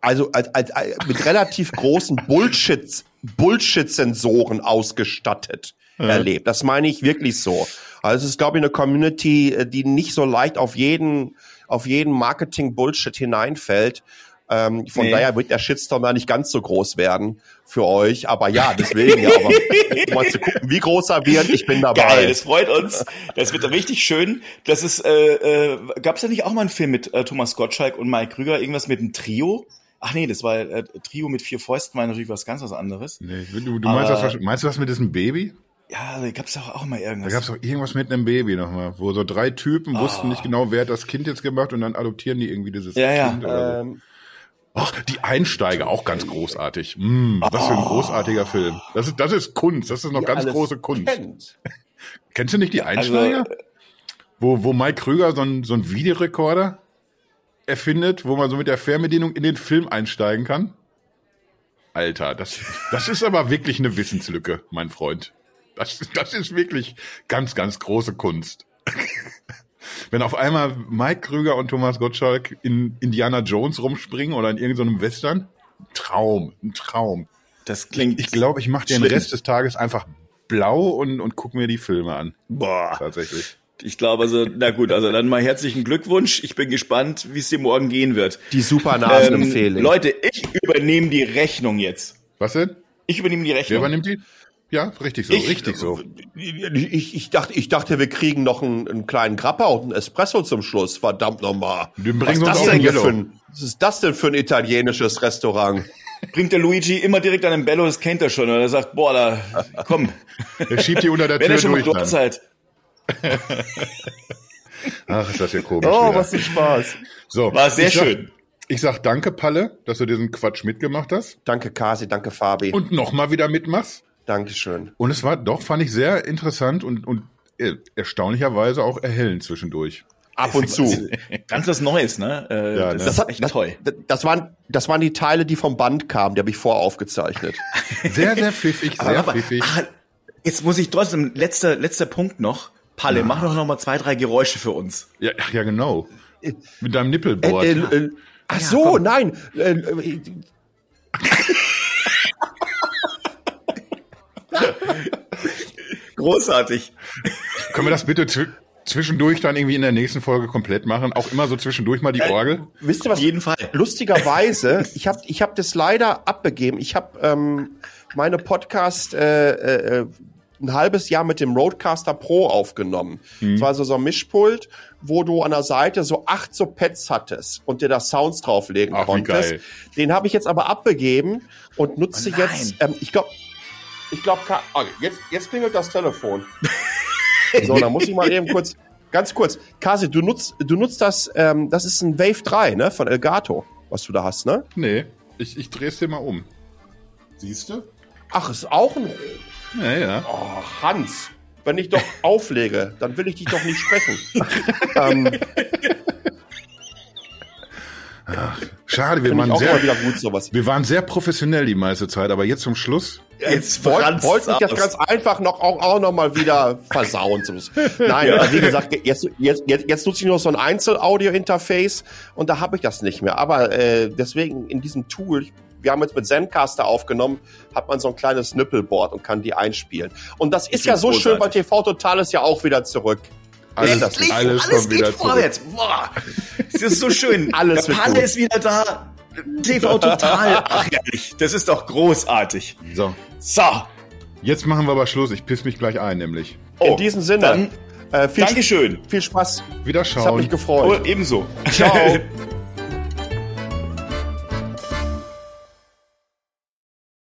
also als, als, als, mit relativ großen Bullshit Bullshit-Sensoren ausgestattet. Erlebt. Das meine ich wirklich so. Also es ist, glaube ich, eine Community, äh, die nicht so leicht auf jeden, auf jeden Marketing-Bullshit hineinfällt. Ähm, von Nee. daher wird der Shitstorm da nicht ganz so groß werden für euch. Aber ja, deswegen, ja, aber um mal zu gucken, wie groß er wird, ich bin dabei. Geil, das freut uns. Das wird richtig schön. Das ist, äh, äh, gab es da nicht auch mal einen Film mit äh, Thomas Gottschalk und Mike Krüger, irgendwas mit einem Trio? Ach nee, das war äh, Trio mit vier Fäusten, war natürlich was ganz was anderes. Nee, du, du meinst, Aber- das, meinst du das mit diesem Baby? Ja, da gab's doch auch mal Da irgendwas. gab es doch irgendwas mit einem Baby nochmal, wo so drei Typen wussten nicht genau, wer hat das Kind jetzt gemacht und dann adoptieren die irgendwie dieses Ja, ja. Kind oder so. Ähm, Ach, die Einsteiger, auch ganz großartig. Mm, was für ein großartiger Film. Das ist, das ist Kunst, das ist noch ihr ganz große Kunst. kennt. Kennst du nicht die Einsteiger? Also, wo, wo Mike Krüger so einen so einen Videorekorder erfindet, wo man so mit der Fernbedienung in den Film einsteigen kann? Alter, das, das ist aber wirklich eine Wissenslücke, mein Freund. Das, das ist wirklich ganz, ganz große Kunst. Wenn auf einmal Mike Krüger und Thomas Gottschalk in Indiana Jones rumspringen oder in irgendeinem Western, Traum, ein Traum. das klingt. Ich glaube, ich mache den Schlimm. Rest des Tages einfach blau und, und guck mir die Filme an. boah. Tatsächlich. Ich glaube also, na gut, also dann mal herzlichen Glückwunsch. Ich bin gespannt, wie es dir morgen gehen wird. Die Supernasen empfehle ich. Leute, ich übernehme die Rechnung jetzt. Was denn? Ich übernehme die Wer Rechnung. übernimmt die? Ja, richtig so, Ich- richtig so. Ich, ich, dachte, ich dachte, wir kriegen noch einen, einen kleinen Grappa und einen Espresso zum Schluss. Verdammt nochmal. Den Was bringen ist das auch denn hier für ein, was ist das denn für ein italienisches Restaurant? Bringt der Luigi immer direkt an den Bello, das kennt er schon. Und er sagt, boah, da, komm, Der schiebt die unter der wenn Tür er schon mal durch. dort Dann. seid. Ach, ist das hier komisch. Oh, wieder. was ein Spaß. so, War sehr ich sag, schön. Ich sag danke, Palle, dass du diesen Quatsch mitgemacht hast Danke, Kasi, danke, Fabi. und nochmal wieder mitmachst. Dankeschön. Und es war doch, fand ich sehr interessant und, und äh, erstaunlicherweise auch erhellend zwischendurch. Ab und zu. Ganz was Neues, ne? Äh, Ja, das ne? ist hat- echt das, toll. Das, das, waren, das waren die Teile, die vom Band kamen. Die habe ich voraufgezeichnet. Sehr, sehr pfiffig, sehr Aber, pfiffig. ah, jetzt muss ich trotzdem, letzter, letzter Punkt noch. Palle, mach doch noch mal zwei, drei Geräusche für uns. Ja, ja, genau. Mit deinem Äh, Nippelboard. äh, äh, ach so, komm. nein. Äh, äh, Großartig. Können wir das bitte zwi- zwischendurch dann irgendwie in der nächsten Folge komplett machen? Auch immer so zwischendurch mal die Orgel? wisst ihr was? Auf jeden Fall. Lustigerweise, ich habe ich hab das leider abbegeben. Ich habe ähm, meine Podcast äh, äh, ein halbes Jahr mit dem Roadcaster Pro aufgenommen. Mhm. Das war also so ein Mischpult, wo du an der Seite so acht so Pads hattest und dir da Sounds drauflegen Ach, wie konntest. geil. Den habe ich jetzt aber abbegeben und nutze Oh jetzt, ähm, ich glaube, ich glaube, oh, jetzt, jetzt klingelt das Telefon. so, da muss ich mal eben kurz, ganz kurz. Kasi, du nutzt, du nutzt das, ähm, das ist ein Wave 3, ne, von Elgato, was du da hast, ne? Nee, ich, ich dreh's dir mal um. Siehst du? Ach, ist auch ein, Ja, ja. oh, Hans. Wenn ich doch auflege, dann will ich dich doch nicht sprechen. ähm, Schade, wir ich waren, sehr, gut, sowas. wir waren sehr professionell die meiste Zeit, aber jetzt zum Schluss. Jetzt Wollt, wollte ich das ganz einfach noch auch, auch noch mal wieder versauen. Nein, aber wie gesagt, jetzt, jetzt, jetzt, jetzt nutze ich nur so ein Einzel-Audio-Interface und da habe ich das nicht mehr. Aber äh, deswegen in diesem Tool, wir haben jetzt mit Zencaster aufgenommen, hat man so ein kleines Nippelboard und kann die einspielen. Und das ist ja find's so schön, weil großartig. TV Total ist ja auch wieder zurück. Alles, das nicht? alles, alles kommt geht wieder zurück. vorwärts. Boah, das ist so schön. Alles Der Palle ist wieder da. TV total. Ach herrlich. Das ist doch großartig. So, So. jetzt machen wir aber Schluss. Ich piss mich gleich ein, nämlich. In diesem Sinne, Dann, äh, viel, Dankeschön. viel Spaß. Wieder Es hat mich gefreut. Oh, ebenso. Ciao.